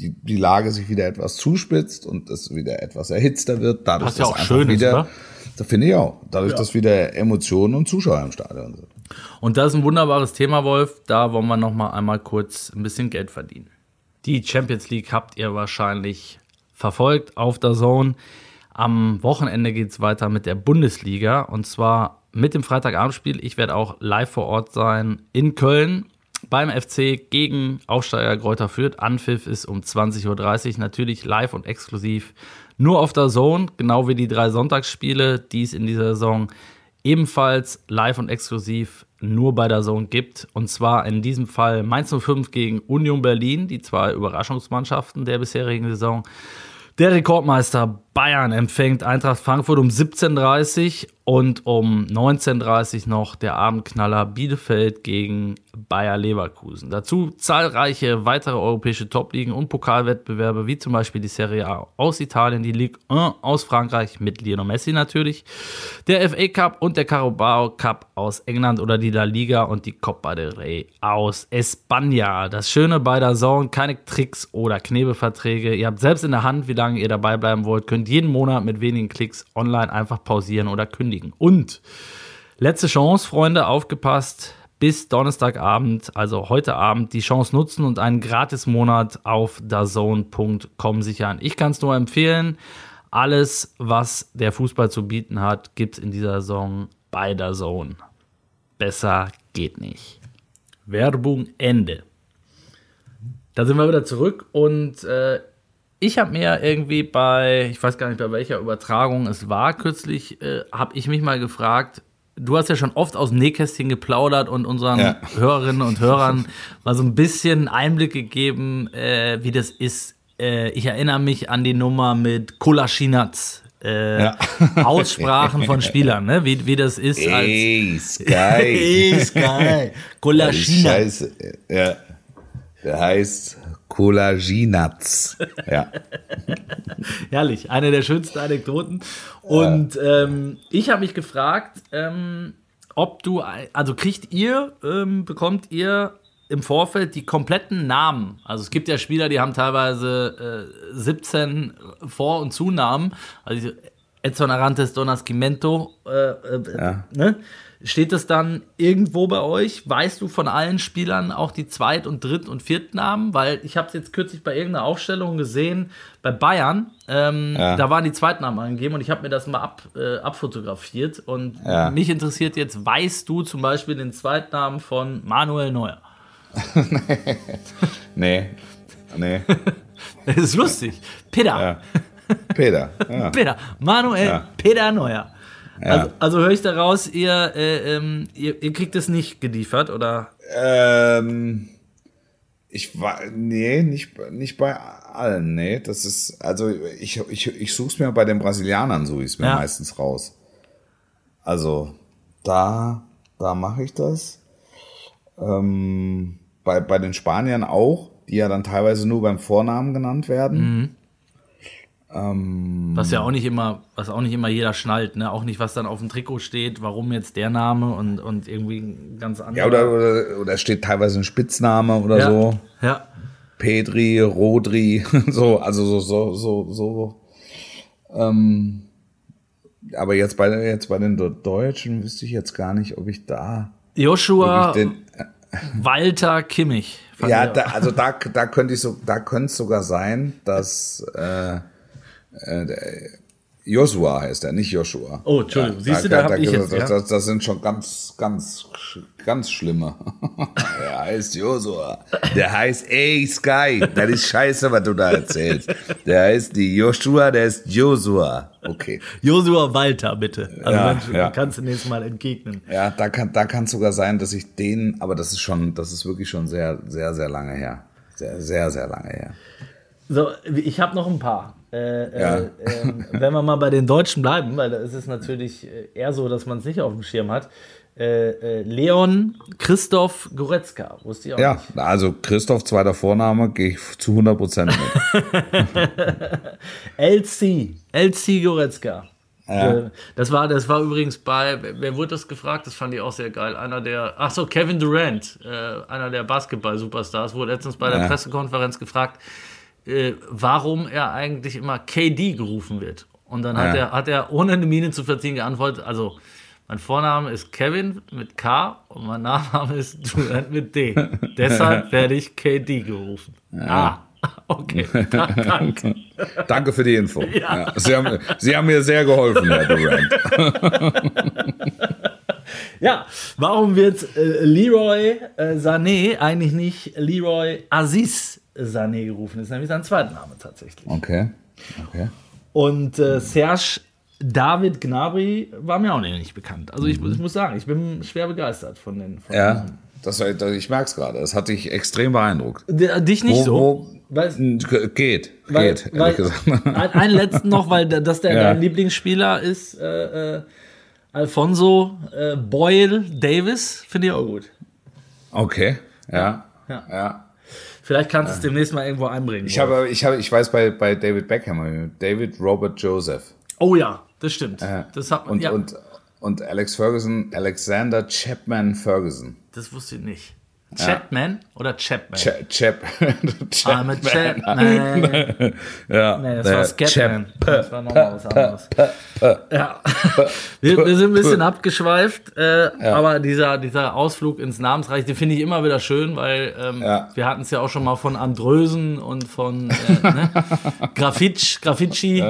die, die Lage sich wieder etwas zuspitzt und es wieder etwas erhitzter wird. Dadurch, Was ja auch schön wieder, ist, oder? Da finde ich auch. Dadurch, ja. dass wieder Emotionen und Zuschauer im Stadion sind. Und das ist ein wunderbares Thema, Wolf. Da wollen wir noch mal einmal kurz ein bisschen Geld verdienen. Die Champions League habt ihr wahrscheinlich verfolgt auf der Zone. Am Wochenende geht es weiter mit der Bundesliga und zwar mit dem Freitagabendspiel. Ich werde auch live vor Ort sein in Köln beim FC gegen Aufsteiger Kräuter Fürth. Anpfiff ist um 20.30 Uhr natürlich live und exklusiv nur auf der Zone, genau wie die drei Sonntagsspiele, die es in dieser Saison ebenfalls live und exklusiv nur bei der Zone gibt. Und zwar in diesem Fall Mainz 05 gegen Union Berlin, die zwei Überraschungsmannschaften der bisherigen Saison. Der Rekordmeister Bayern empfängt Eintracht Frankfurt um 17.30 Uhr und um 19.30 Uhr noch der Abendknaller Bielefeld gegen Bayer Leverkusen. Dazu zahlreiche weitere europäische Top-Ligen und Pokalwettbewerbe, wie zum Beispiel die Serie A aus Italien, die Ligue 1 aus Frankreich mit Lionel Messi natürlich, der FA Cup und der Carabao Cup aus England oder die La Liga und die Copa del Rey aus España. Das Schöne bei der Saison, keine Tricks oder Knebelverträge. Ihr habt selbst in der Hand, wie lange ihr dabei bleiben wollt, könnt jeden Monat mit wenigen Klicks online einfach pausieren oder kündigen. Und letzte Chance, Freunde, aufgepasst. Bis Donnerstagabend, also heute Abend, die Chance nutzen und einen Gratis-Monat auf dazone.com sichern. Ich kann es nur empfehlen. Alles, was der Fußball zu bieten hat, gibt es in dieser Saison bei der Zone. Besser geht nicht. Werbung Ende. Da sind wir wieder zurück und äh, ich habe mir irgendwie bei, ich weiß gar nicht bei welcher Übertragung es war kürzlich, äh, habe ich mich mal gefragt, du hast ja schon oft aus dem Nähkästchen geplaudert und unseren ja. Hörerinnen und Hörern mal so ein bisschen Einblick gegeben, äh, wie das ist, äh, ich erinnere mich an die Nummer mit Kolasinac. Äh, Ja. Aussprachen von Spielern, ne? wie, wie das ist. Als, Ey, Sky. Ey, Sky. Kolasinac. Scheiße. Ja. Der heißt Collaginatz. Ja. Herrlich, eine der schönsten Anekdoten. Und ähm, ich habe mich gefragt, ähm, ob du, also kriegt ihr, ähm, bekommt ihr im Vorfeld die kompletten Namen? Also es gibt ja Spieler, die haben teilweise äh, 17 Vor- und Zunamen. Also Edson Arantes do Nascimento, äh, äh, Ja. ne? Steht das dann irgendwo bei euch? Weißt du von allen Spielern auch die Zweit- und Dritt- und Viertnamen? Weil ich habe es jetzt kürzlich bei irgendeiner Aufstellung gesehen, bei Bayern, ähm, Ja. da waren die Zweitnamen angegeben und ich habe mir das mal ab, äh, abfotografiert. Und Ja. mich interessiert jetzt, weißt du zum Beispiel den Zweitnamen von Manuel Neuer? Nee. Nee. Das ist lustig. Peter. Ja. Peter. Ja. Peter. Manuel. Peter Neuer. Also, also höre ich daraus, ihr, äh, ähm, ihr, ihr kriegt es nicht geliefert, oder? Ähm, ich war, nee, nicht, nicht bei allen, nee. Das ist, also ich, ich, ich suche es mir bei den Brasilianern, suche ich es mir Ja. meistens raus. Also da, da mache ich das. Ähm, bei, bei den Spaniern auch, die ja dann teilweise nur beim Vornamen genannt werden. Was ja auch nicht immer, was auch nicht immer jeder schnallt, ne? Auch nicht, was dann auf dem Trikot steht, warum jetzt der Name und, und irgendwie ein ganz anderer. Ja, oder, oder, oder steht teilweise ein Spitzname oder ja. so. Ja. Pedri, Rodri, so, also so, so, so, so. Ähm, aber jetzt bei, jetzt bei den Deutschen wüsste ich jetzt gar nicht, ob ich da Joshua den, Walter Kimmich. Ja, da, also da, da könnte ich so, da könnte es sogar sein, dass äh, äh, der, Joshua heißt er, nicht Joshua. Oh, Entschuldigung. Siehst du, da hab ich jetzt, das, ja. das, das sind schon ganz, ganz, ganz schlimme. er heißt Joshua. Der heißt, ey Sky, das ist scheiße, was du da erzählst. Der heißt die Joshua, der ist Joshua. Okay. Joshua Walter, bitte. Also Ja, Mensch, ja. kannst du nächstes Mal entgegnen. Ja, da kann, da kann es sogar sein, dass ich den, aber das ist schon, das ist wirklich schon sehr, sehr, sehr lange her. Sehr, sehr, sehr lange her. So, ich habe noch ein paar. Äh, Ja. äh, wenn wir mal bei den Deutschen bleiben, weil da ist es natürlich äh, eher so, dass man es nicht auf dem Schirm hat. Äh, äh, Leon Christoph Goretzka, wusste ich auch Ja, nicht. also Christoph, zweiter Vorname, gehe ich zu 100 Prozent mit. LC, LC Goretzka. Ja. Äh, Das war, das war übrigens bei, wer wurde das gefragt? Das fand ich auch sehr geil. Einer der, ach so, Kevin Durant, äh, einer der Basketball-Superstars, wurde letztens bei der Ja. Pressekonferenz gefragt, äh, warum er eigentlich immer KD gerufen wird. Und dann hat, Ja. er, hat er ohne eine Miene zu verziehen geantwortet, also mein Vorname ist Kevin mit K und mein Nachname ist Durant mit D. Deshalb werde ich KD gerufen. Ah, okay, da, danke. Danke für die Info. Ja. Sie, haben, Sie haben mir sehr geholfen, Herr Durant. Ja, warum wird äh, Leroy äh, Sané eigentlich nicht Leroy Aziz Sané gerufen? Das ist nämlich sein zweiter Name tatsächlich. Okay. okay. Und äh, Serge David Gnabry war mir auch nicht bekannt. Also ich, ich muss sagen, ich bin schwer begeistert von den. Von Ja, das, das, ich merke es gerade. Das hat dich extrem bealbeindruckt. den. D- Dich nicht Wo- so. wo- Weil, Geht, weil, geht, weil, ehrlich gesagt. ein, einen letzten noch, weil da- das der Ja. dein Lieblingsspieler ist, äh, äh, Alfonso äh, Boyle Davis, finde ich auch gut. Okay, ja. Ja. ja. Vielleicht kannst du es demnächst mal irgendwo einbringen. Ich, habe, ich, habe, ich weiß bei, bei David Beckham, David Robert Joseph. Oh ja, das stimmt. Ja. Das hat man, und, ja, und, und Alex Ferguson, Alexander Chapman Ferguson. das wusste ich nicht. Chapman oder Chapman? Cha Chap. I'm a Chapman. ja, Nee, das war Scatman. Das war nochmal was anderes. Ja. Wir, wir sind ein bisschen abgeschweift, äh, aber dieser, dieser Ausflug ins Namensreich, den finde ich immer wieder schön, weil ähm, Ja. wir hatten es ja auch schon mal von Andrösen und von äh, ne? Grafitsch, Grafitschi.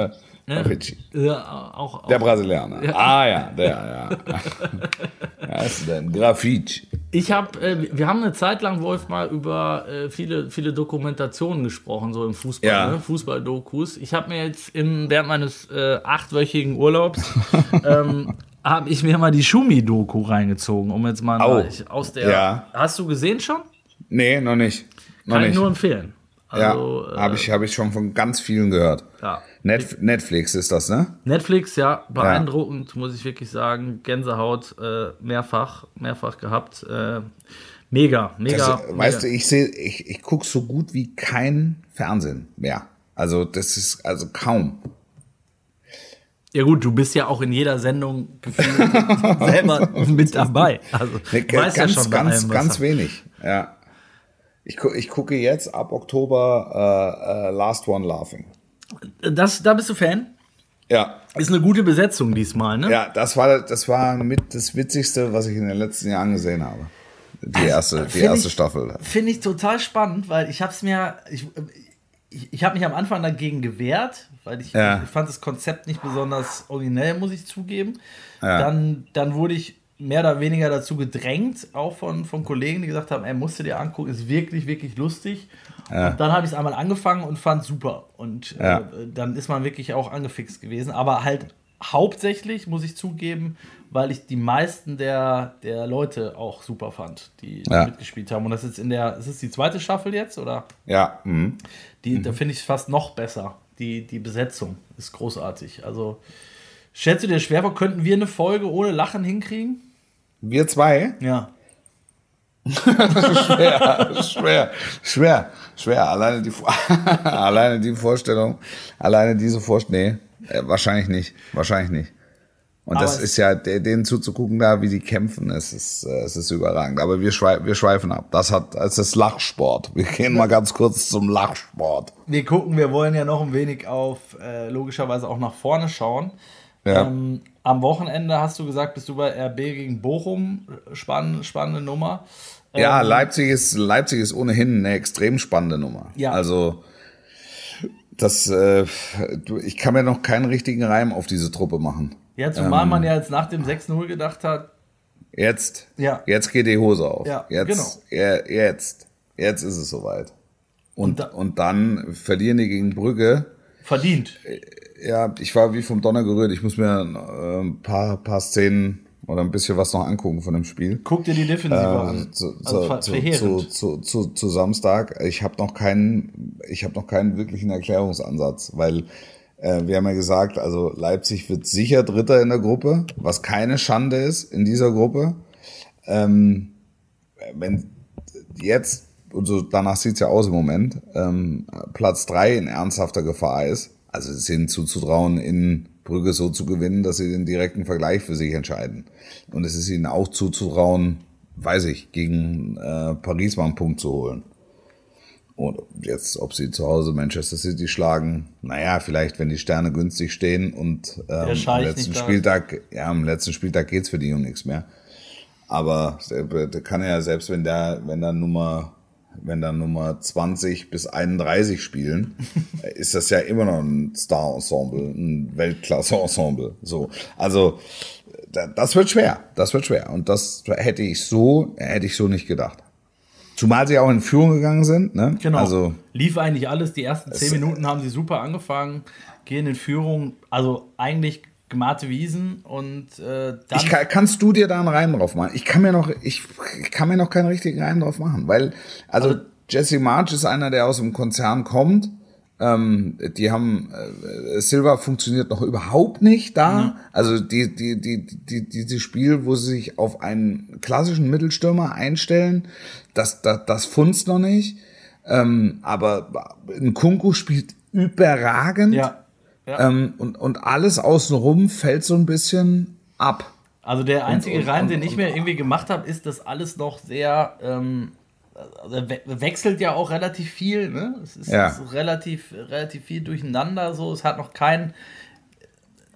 Ne? Ja, auch, auch Der Brasilianer. Ah ja, der, ja. ja ist denn? Grafitsch. Ich habe, äh, wir haben eine Zeit lang, Wolf, mal über äh, viele, viele Dokumentationen gesprochen, so im Fußball, Ja. ne? Fußball-Dokus. Ich habe mir jetzt im, während meines äh, achtwöchigen Urlaubs ähm, habe ich mir mal die Schumi-Doku reingezogen, um jetzt mal ich- aus der. Ja. Hast du gesehen schon? Nee, noch nicht. Noch Kann ich nicht. nur empfehlen. Also, ja, habe ich, hab ich schon von ganz vielen gehört. Ja. Net, Netflix ist das, ne? Netflix, ja, beeindruckend, muss ich wirklich sagen. Gänsehaut äh, mehrfach, mehrfach gehabt. Äh, mega, mega. Das, mega. weißt du, ich sehe, ich, ich gucke so gut wie kein Fernsehen mehr. Also das ist also kaum. Ja gut, du bist ja auch in jeder Sendung gefühlt selber mit dabei. Also weißt ganz, ja schon bei ganz, allem, ganz wenig. Ja. Ich, gu- ich gucke jetzt ab Oktober äh, äh, Last One Laughing. Das, da bist du Fan? Ja. Ist eine gute Besetzung diesmal, ne? Ja, das war, das war mit das Witzigste, was ich in den letzten Jahren gesehen habe. Die erste, die Find erste ich- Staffel. Finde ich total spannend, weil ich habe es mir, ich, ich, ich habe mich am Anfang dagegen gewehrt, weil ich, Ja. ich fand das Konzept nicht besonders originell, muss ich zugeben. Ja. Dann, dann wurde ich mehr oder weniger dazu gedrängt, auch von, von Kollegen, die gesagt haben, ey, musst du dir angucken, ist wirklich, wirklich lustig. Und dann habe ich es einmal angefangen und fand super. Und Ja. äh, dann ist man wirklich auch angefixt gewesen. Aber halt hauptsächlich, muss ich zugeben, weil ich die meisten der, der Leute auch super fand, die, Ja. mitgespielt haben. Und das ist in der, ist es die zweite Staffel jetzt, oder? Ja. Mhm. Die, Da finde ich es fast noch besser. Die, die Besetzung ist großartig. Also, schätzt du dir schwer vor, könnten wir eine Folge ohne Lachen hinkriegen? Wir zwei? Ja. schwer, schwer, schwer, schwer. Alleine die, alleine die Vorstellung, alleine diese Vorstellung, nee, äh, wahrscheinlich nicht, wahrscheinlich nicht. Und Aber das ist ja, de- denen zuzugucken da, wie die kämpfen, es ist, äh, es ist überragend. Aber wir, schwei wir schweifen ab. Das hat, es ist Lachsport. Wir gehen mal ganz kurz zum Lachsport. Wir gucken, wir wollen ja noch ein wenig auf, äh, logischerweise auch nach vorne schauen. Ja. Ähm, am Wochenende hast du gesagt, bist du bei RB gegen Bochum. Spann, spannende Nummer. Ja, Ähm, Leipzig ist, Leipzig ist ohnehin eine extrem spannende Nummer. Ja. Also, das, äh, ich kann mir noch keinen richtigen Reim auf diese Truppe machen. Ja, zumal Ähm. man ja jetzt nach dem 6-0 gedacht hat, Jetzt, Ja. jetzt geht die Hose auf. Ja, jetzt, genau. ja, jetzt, jetzt ist es soweit. Und, Und und, da- dann verlieren die gegen Brügge. verdient. Ja, ich war wie vom Donner gerührt. Ich muss mir äh, ein paar, paar Szenen oder ein bisschen was noch angucken von dem Spiel. Guck dir die Defensive an. Äh, zu, also zu, verheerend. zu, zu, zu, zu Samstag. Ich habe noch keinen, ich habe noch keinen wirklichen Erklärungsansatz, weil äh, wir haben ja gesagt, also Leipzig wird sicher Dritter in der Gruppe, was keine Schande ist in dieser Gruppe. Ähm, wenn jetzt, und so danach sieht's ja aus im Moment, ähm, Platz drei in ernsthafter Gefahr ist, also es ist ihnen zuzutrauen, in Brügge so zu gewinnen, dass sie den direkten Vergleich für sich entscheiden. Und es ist ihnen auch zuzutrauen, weiß ich, gegen äh, Paris mal einen Punkt zu holen. Und jetzt, ob sie zu Hause Manchester City schlagen, naja, vielleicht, wenn die Sterne günstig stehen und ähm, am letzten. Spieltag, ja, am letzten Spieltag geht's für die um nichts mehr. Aber der, der kann ja selbst, wenn der, wenn da Nummer, wenn da Nummer 20 bis 31 spielen, ist das ja immer noch ein Star-Ensemble, ein Weltklasse-Ensemble. So, also da- das wird schwer, das wird schwer. Und das hätte ich so, hätte ich so nicht gedacht. Zumal sie auch in Führung gegangen sind, ne? Genau. Also Lief eigentlich alles. Die ersten zehn Minuten haben sie super angefangen, gehen in Führung. Also eigentlich gemarte Wiesen und äh, dann. Ich kann, kannst du dir da einen Reim drauf machen? Ich kann mir noch, ich, ich kann mir noch keinen richtigen Reim drauf machen, weil, also, Jesse March ist einer, der aus dem Konzern kommt. Ähm, die haben, äh, Silva funktioniert noch überhaupt nicht da. Also die, die, die, die, dieses Spiel, wo sie sich auf einen klassischen Mittelstürmer einstellen, das, das, das funzt noch nicht. Ähm, aber ein Kunku spielt überragend. ja. Ja. Ähm, und, und alles außenrum fällt so ein bisschen ab. Also der einzige und- Reim, und- den ich und- mir irgendwie gemacht habe, ist, dass alles noch sehr ähm, also we wechselt ja auch relativ viel. Ne? Es ist, Ja. ist relativ, relativ viel durcheinander. So, es hat noch kein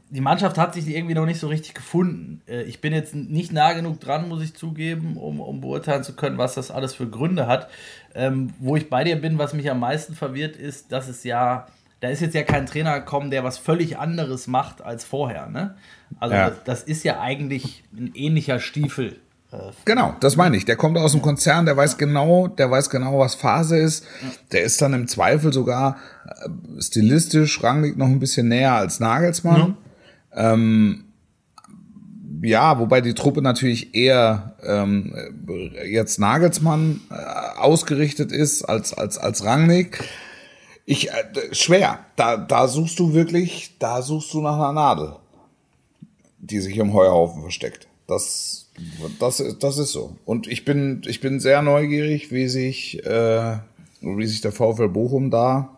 die Mannschaft hat sich irgendwie noch nicht so richtig gefunden. Äh, Ich bin jetzt nicht nah genug dran, muss ich zugeben, um, um beurteilen zu können, was das alles für Gründe hat. Ähm, wo ich bei dir bin, was mich am meisten verwirrt, ist, dass es ja, da ist jetzt ja kein Trainer gekommen, der was völlig anderes macht als vorher. Ne? Also Ja. das, das ist ja eigentlich ein ähnlicher Stiefel. Äh, Genau, das meine ich. Der kommt aus dem Konzern, der weiß genau, der weiß genau, was Phase ist. Der ist dann im Zweifel sogar äh, stilistisch rangig noch ein bisschen näher als Nagelsmann. Ähm, ja, wobei die Truppe natürlich eher ähm, jetzt Nagelsmann äh, ausgerichtet ist als als als Rangnick. Ich, äh, schwer. Da, da suchst du wirklich, da suchst du nach einer Nadel, die sich im Heuhaufen versteckt. Das, das, das ist so. Und ich bin, ich bin sehr neugierig, wie sich, äh, wie sich der VfL Bochum da,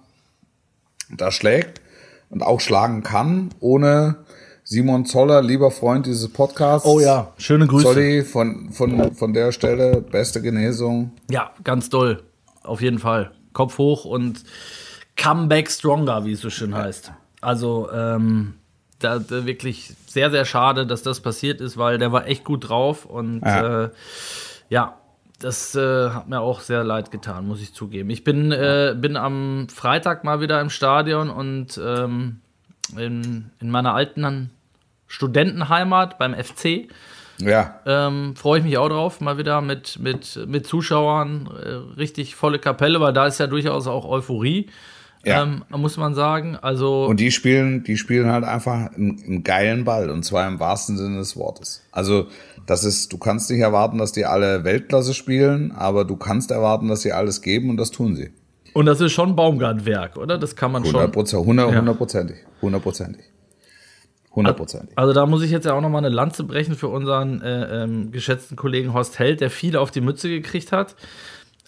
da schlägt und auch schlagen kann, ohne Simon Zoller, lieber Freund dieses Podcasts. Oh ja, schöne Grüße. Sorry, von, von, von der Stelle, beste Genesung. Ja, ganz doll. Auf jeden Fall. Kopf hoch und Comeback Stronger, wie es so schön heißt. Also, ähm, da, da wirklich sehr, sehr schade, dass das passiert ist, weil der war echt gut drauf und ja, äh, ja das äh, hat mir auch sehr leid getan, muss ich zugeben. Ich bin, äh, bin am Freitag mal wieder im Stadion und ähm, in, in meiner alten Studentenheimat beim FC. Ja. Ähm, Freue ich mich auch drauf, mal wieder mit, mit, mit Zuschauern, äh, richtig volle Kapelle, weil da ist ja durchaus auch Euphorie. Ja. Ähm, muss man sagen. Also und die spielen, die spielen halt einfach einen, einen, geilen Ball und zwar im wahrsten Sinne des Wortes. Also das ist, du kannst nicht erwarten, dass die alle Weltklasse spielen, aber du kannst erwarten, dass sie alles geben und das tun sie. Und das ist schon Baumgartwerk, oder? Das kann man 100 schon. 100, hundertprozentig, hundertprozentig. Hundertprozentig. Also da muss ich jetzt ja auch nochmal eine Lanze brechen für unseren äh, ähm, geschätzten Kollegen Horst Held, der viel auf die Mütze gekriegt hat.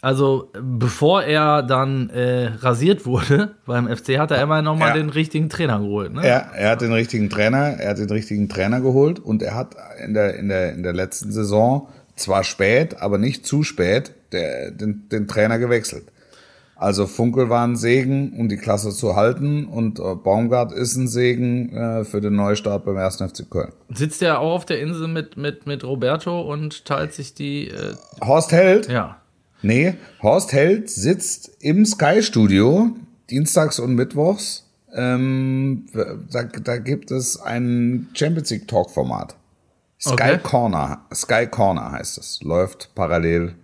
Also bevor er dann äh, rasiert wurde beim FC, hat er immer nochmal ja. den richtigen Trainer geholt. Ne? Ja, er hat den richtigen Trainer, er hat den richtigen Trainer geholt und er hat in der, in der, in der letzten Saison zwar spät, aber nicht zu spät, der, den, den Trainer gewechselt. Also Funkel war ein Segen, um die Klasse zu halten und äh, Baumgart ist ein Segen äh, für den Neustart beim 1. FC Köln. Sitzt er auch auf der Insel mit, mit, mit Roberto und teilt sich die... Äh Horst Held? Ja. Nee, Horst Held sitzt im Sky-Studio, dienstags und mittwochs. Ähm, da, da gibt es ein Champions League Talk-Format. Sky okay. Corner, Sky Corner heißt es. Läuft parallel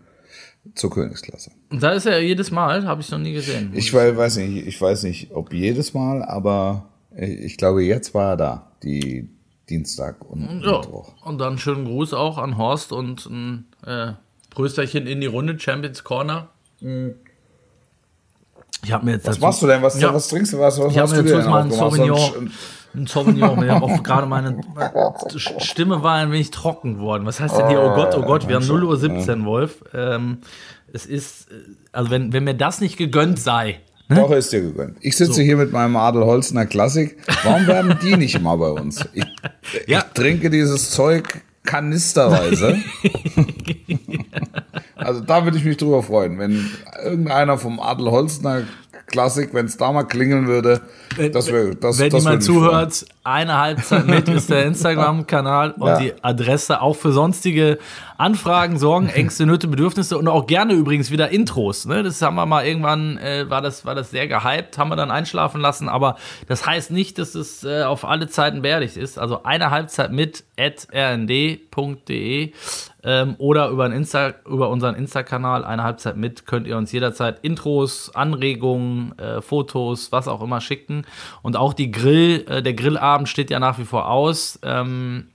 zur Königsklasse. Da ist er jedes Mal, habe ich noch nie gesehen. Ich weiß nicht, ich weiß nicht, ob jedes Mal, aber ich glaube, jetzt war er da, die Dienstag und ja. Mittwoch. Und dann schönen Gruß auch an Horst und ein äh, Prösterchen in die Runde, Champions Corner. Ich habe mir jetzt was machst du denn? Was, ja. was trinkst du? Was, was ich habe mir jetzt mal ein Sauvignon, ein Sauvignon. Ich habe auch gerade meine Stimme war ein wenig trocken geworden. Was heißt denn hier? Oh Gott, oh Gott, wir haben 0 Uhr 17, Wolf. Ähm, es ist, also wenn, wenn mir das nicht gegönnt sei. Ne? Doch, ist dir gegönnt. Ich sitze so. hier mit meinem Adel Holzner Klassik. Warum werden die nicht immer bei uns? Ich, ja. ich trinke dieses Zeug kanisterweise. also da würde ich mich drüber freuen, wenn irgendeiner vom Adel Holzner Klassik, wenn es da mal klingeln würde, das wäre das Wenn das jemand zuhört, eine Halbzeit mit ist der Instagram-Kanal und ja. die Adresse auch für sonstige Anfragen, Sorgen, Ängste, Nöte, Bedürfnisse und auch gerne übrigens wieder Intros. Ne? Das haben wir mal irgendwann, äh, war, das, war das sehr gehypt, haben wir dann einschlafen lassen, aber das heißt nicht, dass es äh, auf alle Zeiten beerdigt ist. Also eine Halbzeit mit at rnd.de ähm, oder über, Insta, über unseren Insta-Kanal eine Halbzeit mit könnt ihr uns jederzeit Intros, Anregungen, äh, Fotos, was auch immer schicken. Und auch die Grill, äh, der Grillabend steht ja nach wie vor aus. Ähm,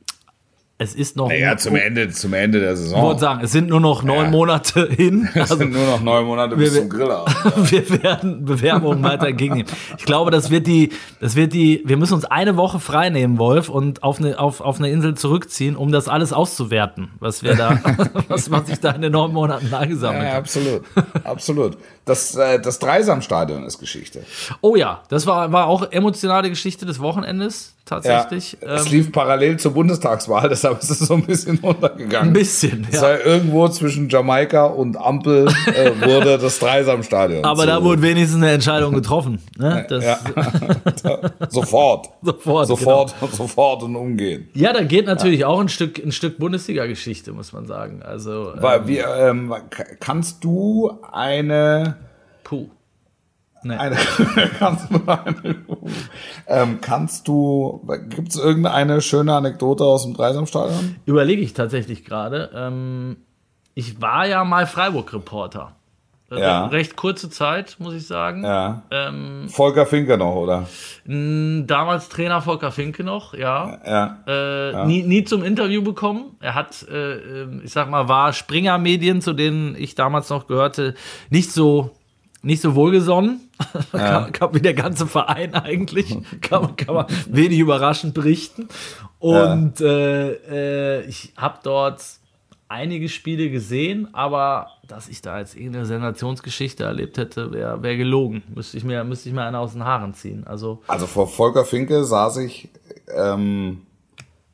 es ist noch. Naja, zum Ende, zum Ende der Saison. Ich wollte sagen, es sind nur noch neun ja. Monate hin. Es also, sind nur noch neun Monate bis wir, zum Grillabend. Ja. wir werden Bewerbungen weiter entgegennehmen. Ich glaube, das wird die, das wird die, wir müssen uns eine Woche frei nehmen, Wolf, und auf eine, auf, auf eine Insel zurückziehen, um das alles auszuwerten, was wir da, was, was sich da in den neun Monaten angesammelt ja, absolut. Absolut. Das, äh, das Dreisamstadion ist Geschichte. Oh ja, das war, war auch emotionale Geschichte des Wochenendes tatsächlich. Ja, es ähm, lief parallel zur Bundestagswahl, deshalb ist es so ein bisschen runtergegangen. Ein bisschen, ja. Sei irgendwo zwischen Jamaika und Ampel äh, wurde das Dreisamstadion. Aber da wurde wenigstens eine Entscheidung getroffen. Ne? ja. sofort. Sofort. Sofort, genau. sofort und umgehen. Ja, da geht natürlich ja. auch ein Stück, ein Stück Bundesliga-Geschichte, muss man sagen. Also, ähm, Weil wir, ähm, kannst du eine Puh. Nee. Eine, kannst du, eine, ähm, kannst du, gibt es irgendeine schöne Anekdote aus dem Dreisamstadion? Überlege ich tatsächlich gerade. Ähm, ich war ja mal Freiburg-Reporter. Ja. Recht kurze Zeit, muss ich sagen. Ja. Ähm, Volker Finke noch, oder? Damals Trainer Volker Finke noch, ja. ja. Äh, ja. Nie, nie zum Interview bekommen. Er hat, äh, ich sag mal, war Springer Medien, zu denen ich damals noch gehörte, nicht so nicht so wohlgesonnen. Kam, kam wie der ganze Verein eigentlich. kann, kann man wenig überraschend berichten. Und ja. äh, äh, ich habe dort einige Spiele gesehen, aber dass ich da jetzt irgendeine Sensationsgeschichte erlebt hätte, wäre wär gelogen. Müsste ich, mir, müsste ich mir einen aus den Haaren ziehen. Also, also vor Volker Finke saß ich, ähm,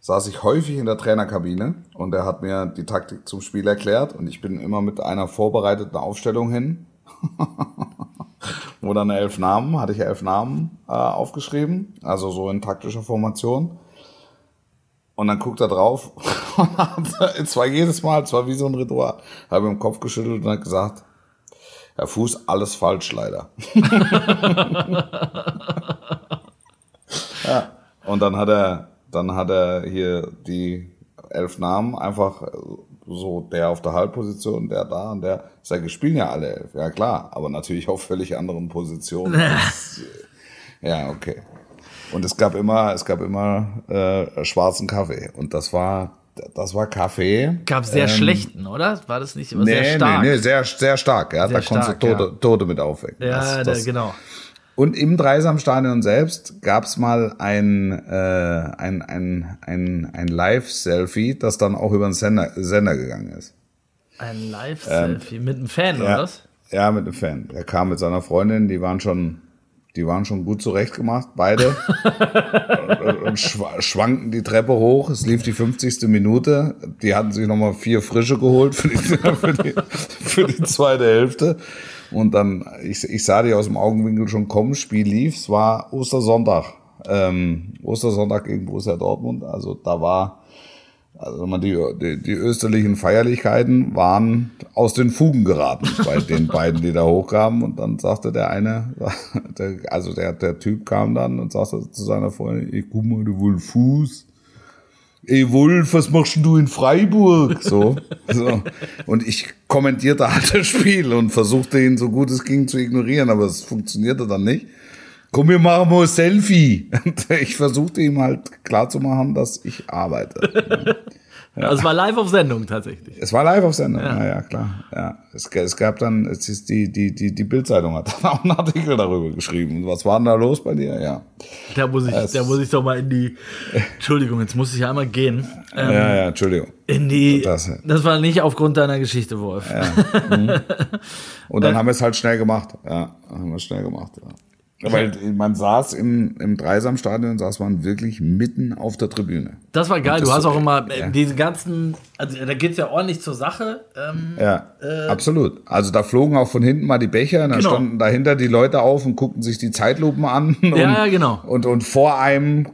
saß ich häufig in der Trainerkabine und er hat mir die Taktik zum Spiel erklärt und ich bin immer mit einer vorbereiteten Aufstellung hin. Wo dann elf Namen, hatte ich elf Namen äh, aufgeschrieben, also so in taktischer Formation. Und dann guckt er drauf und hat, es jedes Mal, es war wie so ein Ritual, habe im Kopf geschüttelt und hat gesagt, Herr Fuß, alles falsch leider. ja. Und dann hat er, dann hat er hier die elf Namen einfach so der auf der Halbposition, der da und der. Sag, spielen ja alle elf, ja klar, aber natürlich auf völlig anderen Positionen. ja, okay. Und es gab immer, es gab immer äh, schwarzen Kaffee. Und das war, das war Kaffee. Gab sehr ähm, schlechten, oder? War das nicht immer nee, sehr stark? Nee, nee, sehr, sehr stark. Ja, sehr da konntest du Tote, ja. Tote mit aufwecken. Ja, das, das, genau. Und im Dreisamstadion selbst gab's mal ein, äh, ein, ein, ein, ein Live-Selfie, das dann auch über den Sender, Sender gegangen ist. Ein Live-Selfie ähm, mit einem Fan, ja, oder was? Ja, mit einem Fan. Er kam mit seiner Freundin, die waren schon die waren schon gut zurechtgemacht, beide. und, und schwanken die Treppe hoch. Es lief die 50. Minute. Die hatten sich nochmal vier Frische geholt für die, für die, für die zweite Hälfte. Und dann, ich, ich sah die aus dem Augenwinkel schon kommen. Spiel lief. Es war Ostersonntag. Ähm, Ostersonntag gegen Borussia Dortmund. Also da war also man die, die, die österlichen Feierlichkeiten waren aus den Fugen geraten bei den beiden, die da hochkamen. Und dann sagte der eine, also der, der Typ kam dann und sagte zu seiner Freundin, ich guck mal, du Fuß. Ey Wolf, was machst du in Freiburg? So, so. Und ich kommentierte halt das Spiel und versuchte ihn so gut es ging zu ignorieren, aber es funktionierte dann nicht komm, wir machen mal ein Selfie. ich versuchte ihm halt klarzumachen, dass ich arbeite. Ja. Also es war live auf Sendung tatsächlich. Es war live auf Sendung, ja, ja, ja klar. Ja. Es, es gab dann, es ist die, die, die, die Bildzeitung hat dann auch einen Artikel darüber geschrieben. Was war denn da los bei dir? Ja. Da muss ich, es, da muss ich doch mal in die. Entschuldigung, jetzt muss ich einmal gehen. Ähm, ja, ja, Entschuldigung. In die. Das, das war nicht aufgrund deiner Geschichte, Wolf. Ja. Mhm. Und dann äh, haben wir es halt schnell gemacht. Ja, haben wir es schnell gemacht. Ja. Weil man saß im, im Dreisamstadion, saß man wirklich mitten auf der Tribüne. Das war geil. Das du hast auch immer ja. diese ganzen, also da geht's ja ordentlich zur Sache. Ähm, ja, äh, absolut. Also da flogen auch von hinten mal die Becher, und dann genau. standen dahinter die Leute auf und guckten sich die Zeitlupen an. Und, ja, genau. Und, und vor einem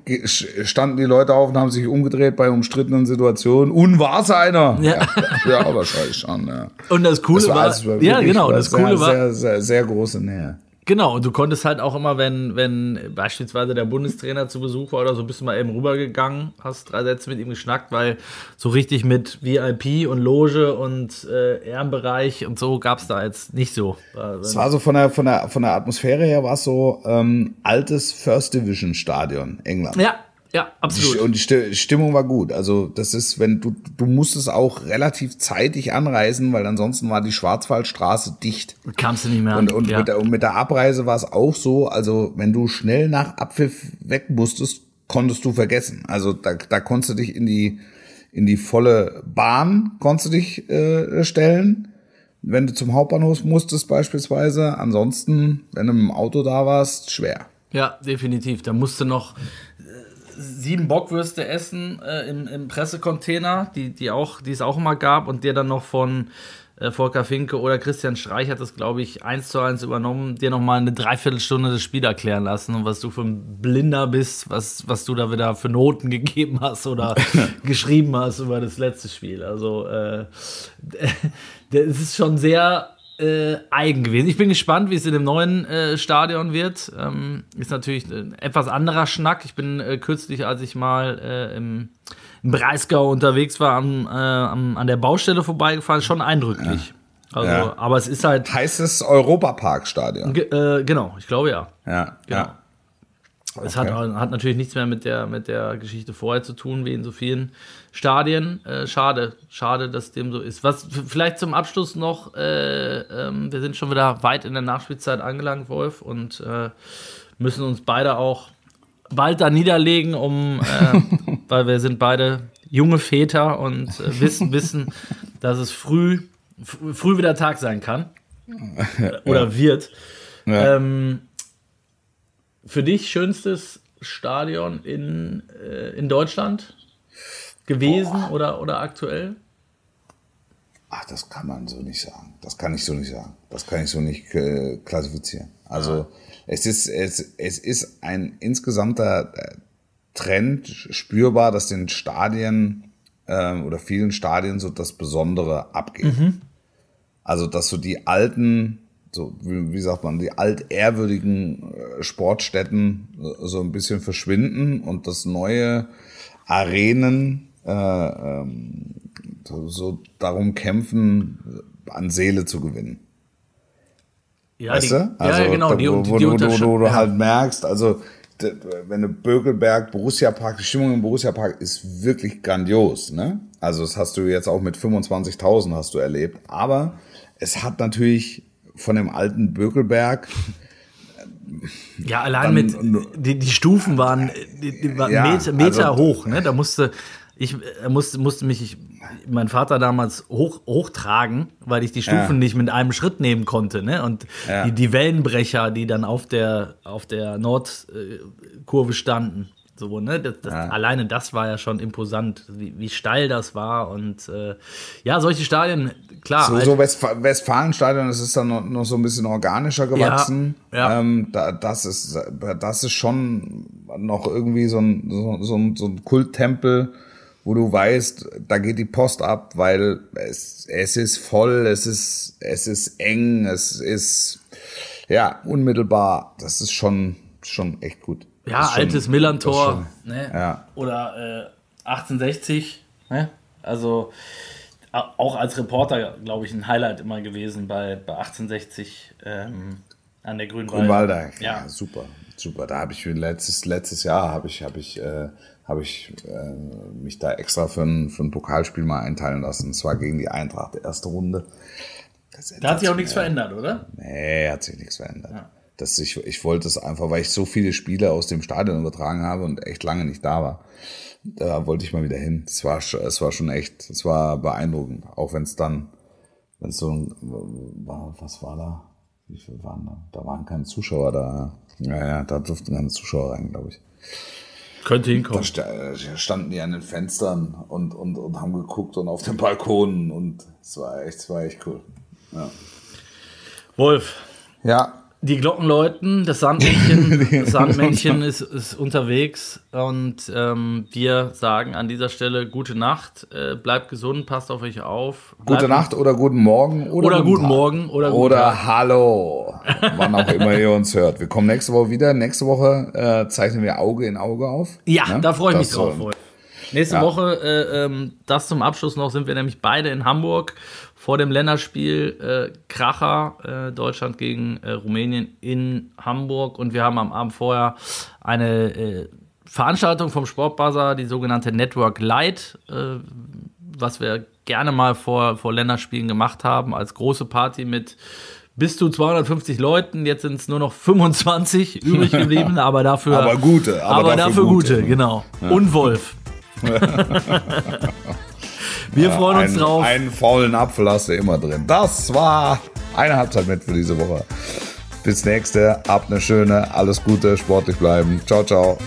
standen die Leute auf und haben sich umgedreht bei umstrittenen Situationen. Und war's einer? Ja, ja, ja wahrscheinlich schon. Ja. Und das Coole das war, war, war ja, genau. Das Coole war sehr, sehr, sehr große Nähe. Genau, und du konntest halt auch immer, wenn, wenn beispielsweise der Bundestrainer zu Besuch war oder so, bist du mal eben rübergegangen, hast drei Sätze mit ihm geschnackt, weil so richtig mit VIP und Loge und äh, Ehrenbereich und so gab's da jetzt nicht so. Es war so von der, von der, von der Atmosphäre her, war es so ähm, altes First Division Stadion, England. Ja, ja, absolut. Und die Stimmung war gut. Also das ist, wenn du du musstest auch relativ zeitig anreisen, weil ansonsten war die Schwarzwaldstraße dicht. Kamst du nicht mehr. Und, und, ja. mit, der, und mit der Abreise war es auch so. Also wenn du schnell nach Abpfiff weg musstest, konntest du vergessen. Also da, da konntest du dich in die in die volle Bahn konntest du dich äh, stellen. Wenn du zum Hauptbahnhof musstest beispielsweise. Ansonsten, wenn du mit dem Auto da warst, schwer. Ja, definitiv. Da musste noch sieben Bockwürste essen äh, im, im Pressecontainer, die, die, auch, die es auch immer gab und der dann noch von äh, Volker Finke oder Christian Streich hat das, glaube ich, eins zu eins übernommen, dir nochmal eine Dreiviertelstunde das Spiel erklären lassen und was du für ein Blinder bist, was, was du da wieder für Noten gegeben hast oder geschrieben hast über das letzte Spiel. Also äh, es ist schon sehr äh, eigen gewesen. Ich bin gespannt, wie es in dem neuen äh, Stadion wird. Ähm, ist natürlich ein etwas anderer Schnack. Ich bin äh, kürzlich, als ich mal äh, im, im Breisgau unterwegs war, am, äh, am, an der Baustelle vorbeigefahren, schon eindrücklich. Ja. Also, ja. aber es ist halt. Heißt es Europaparkstadion? Ge äh, genau, ich glaube ja. Ja. Genau. Ja. Es hat, hat natürlich nichts mehr mit der, mit der Geschichte vorher zu tun, wie in so vielen Stadien. Äh, schade, schade, dass dem so ist. Was vielleicht zum Abschluss noch, äh, ähm, wir sind schon wieder weit in der Nachspielzeit angelangt, Wolf, und äh, müssen uns beide auch bald da niederlegen, um, äh, weil wir sind beide junge Väter und äh, wissen, wissen, dass es früh, früh wieder Tag sein kann. Oder ja. wird. Ja. Ähm, für dich schönstes Stadion in, äh, in Deutschland gewesen oder, oder aktuell? Ach, das kann man so nicht sagen. Das kann ich so nicht sagen. Das kann ich so nicht äh, klassifizieren. Also es ist es, es ist ein insgesamter äh, Trend spürbar, dass den Stadien äh, oder vielen Stadien so das Besondere abgeht. Mhm. Also dass so die alten so, wie, wie sagt man, die altehrwürdigen äh, Sportstätten äh, so ein bisschen verschwinden und das neue Arenen äh, ähm, so darum kämpfen, an Seele zu gewinnen. Ja, weißt die, du? Also, ja, genau. Da, wo, die, wo, die, wo, wo, wo du halt merkst, also wenn du Bökelberg, Borussia Park, die Stimmung im Borussia Park ist wirklich grandios, ne? Also das hast du jetzt auch mit 25.000 hast du erlebt, aber es hat natürlich von dem alten Bökelberg. Ja, allein mit, die, die Stufen waren, die, waren ja, Meter, Meter also, hoch, ne? Da musste, ich musste, musste mich, ich, mein Vater damals hoch, hochtragen, weil ich die Stufen ja. nicht mit einem Schritt nehmen konnte, ne? Und ja. die, die Wellenbrecher, die dann auf der, auf der Nordkurve standen. So, ne? Das, das, ja. Alleine das war ja schon imposant, wie, wie steil das war. Und äh, ja, solche Stadien, klar. So, halt, so Westf Westfalenstadion, das ist dann noch, noch, so ein bisschen organischer gewachsen. Ja, ja. Ähm, da, das, ist, das ist schon noch irgendwie so ein, so, so ein, so ein Kulttempel, wo du weißt, da geht die Post ab, weil es, es ist voll, es ist, es ist eng, es ist ja unmittelbar. Das ist schon, schon echt gut. Ja, altes Millantor. Ne? Ja. Oder äh, 1860. Ne? Also auch als Reporter, glaube ich, ein Highlight immer gewesen bei, bei 1860 ähm, an der Grünwalder. Grünwalder, ja. ja, super, super. Da habe ich letztes, letztes Jahr habe ich, habe ich, äh, habe ich äh, mich da extra für ein, für ein Pokalspiel mal einteilen lassen. Und zwar gegen die Eintracht, erste Runde. Da hat sich auch nichts verändert, oder? Nee, hat sich nichts verändert. Ja dass ich, ich wollte es einfach, weil ich so viele Spiele aus dem Stadion übertragen habe und echt lange nicht da war. Da wollte ich mal wieder hin. Es war, es war schon echt, es war beeindruckend. Auch wenn es dann, wenn es so ein, was war da? Wie viele waren da? Da waren keine Zuschauer da. Ja, ja, da durften keine Zuschauer rein, glaube ich. Könnte hinkommen. Da standen die an den Fenstern und, und, und haben geguckt und auf den Balkonen und es war echt, es war echt cool. Ja. Wolf. Ja. Die Glocken läuten, das Sandmännchen, das Sandmännchen ist, ist unterwegs und ähm, wir sagen an dieser Stelle gute Nacht, äh, bleibt gesund, passt auf euch auf. Gute Nacht oder guten Morgen oder, oder guten, guten Morgen oder, oder Hallo, wann auch immer ihr uns hört. Wir kommen nächste Woche wieder. Nächste Woche äh, zeichnen wir Auge in Auge auf. Ja, ne? da freue ich das mich drauf. Nächste ja. Woche, äh, ähm, das zum Abschluss noch, sind wir nämlich beide in Hamburg vor dem Länderspiel äh, Kracher, äh, Deutschland gegen äh, Rumänien in Hamburg. Und wir haben am Abend vorher eine äh, Veranstaltung vom Sportbuzzer, die sogenannte Network Light, äh, was wir gerne mal vor, vor Länderspielen gemacht haben, als große Party mit bis zu 250 Leuten. Jetzt sind es nur noch 25 übrig geblieben, aber dafür. aber gute, aber, aber dafür, dafür, gute, gute genau. Ja. Und Wolf. Wir ja, freuen uns einen, drauf. Einen faulen Apfel hast du immer drin. Das war eine Halbzeit mit für diese Woche. Bis nächste. Habt eine schöne, alles Gute, sportlich bleiben. Ciao, ciao.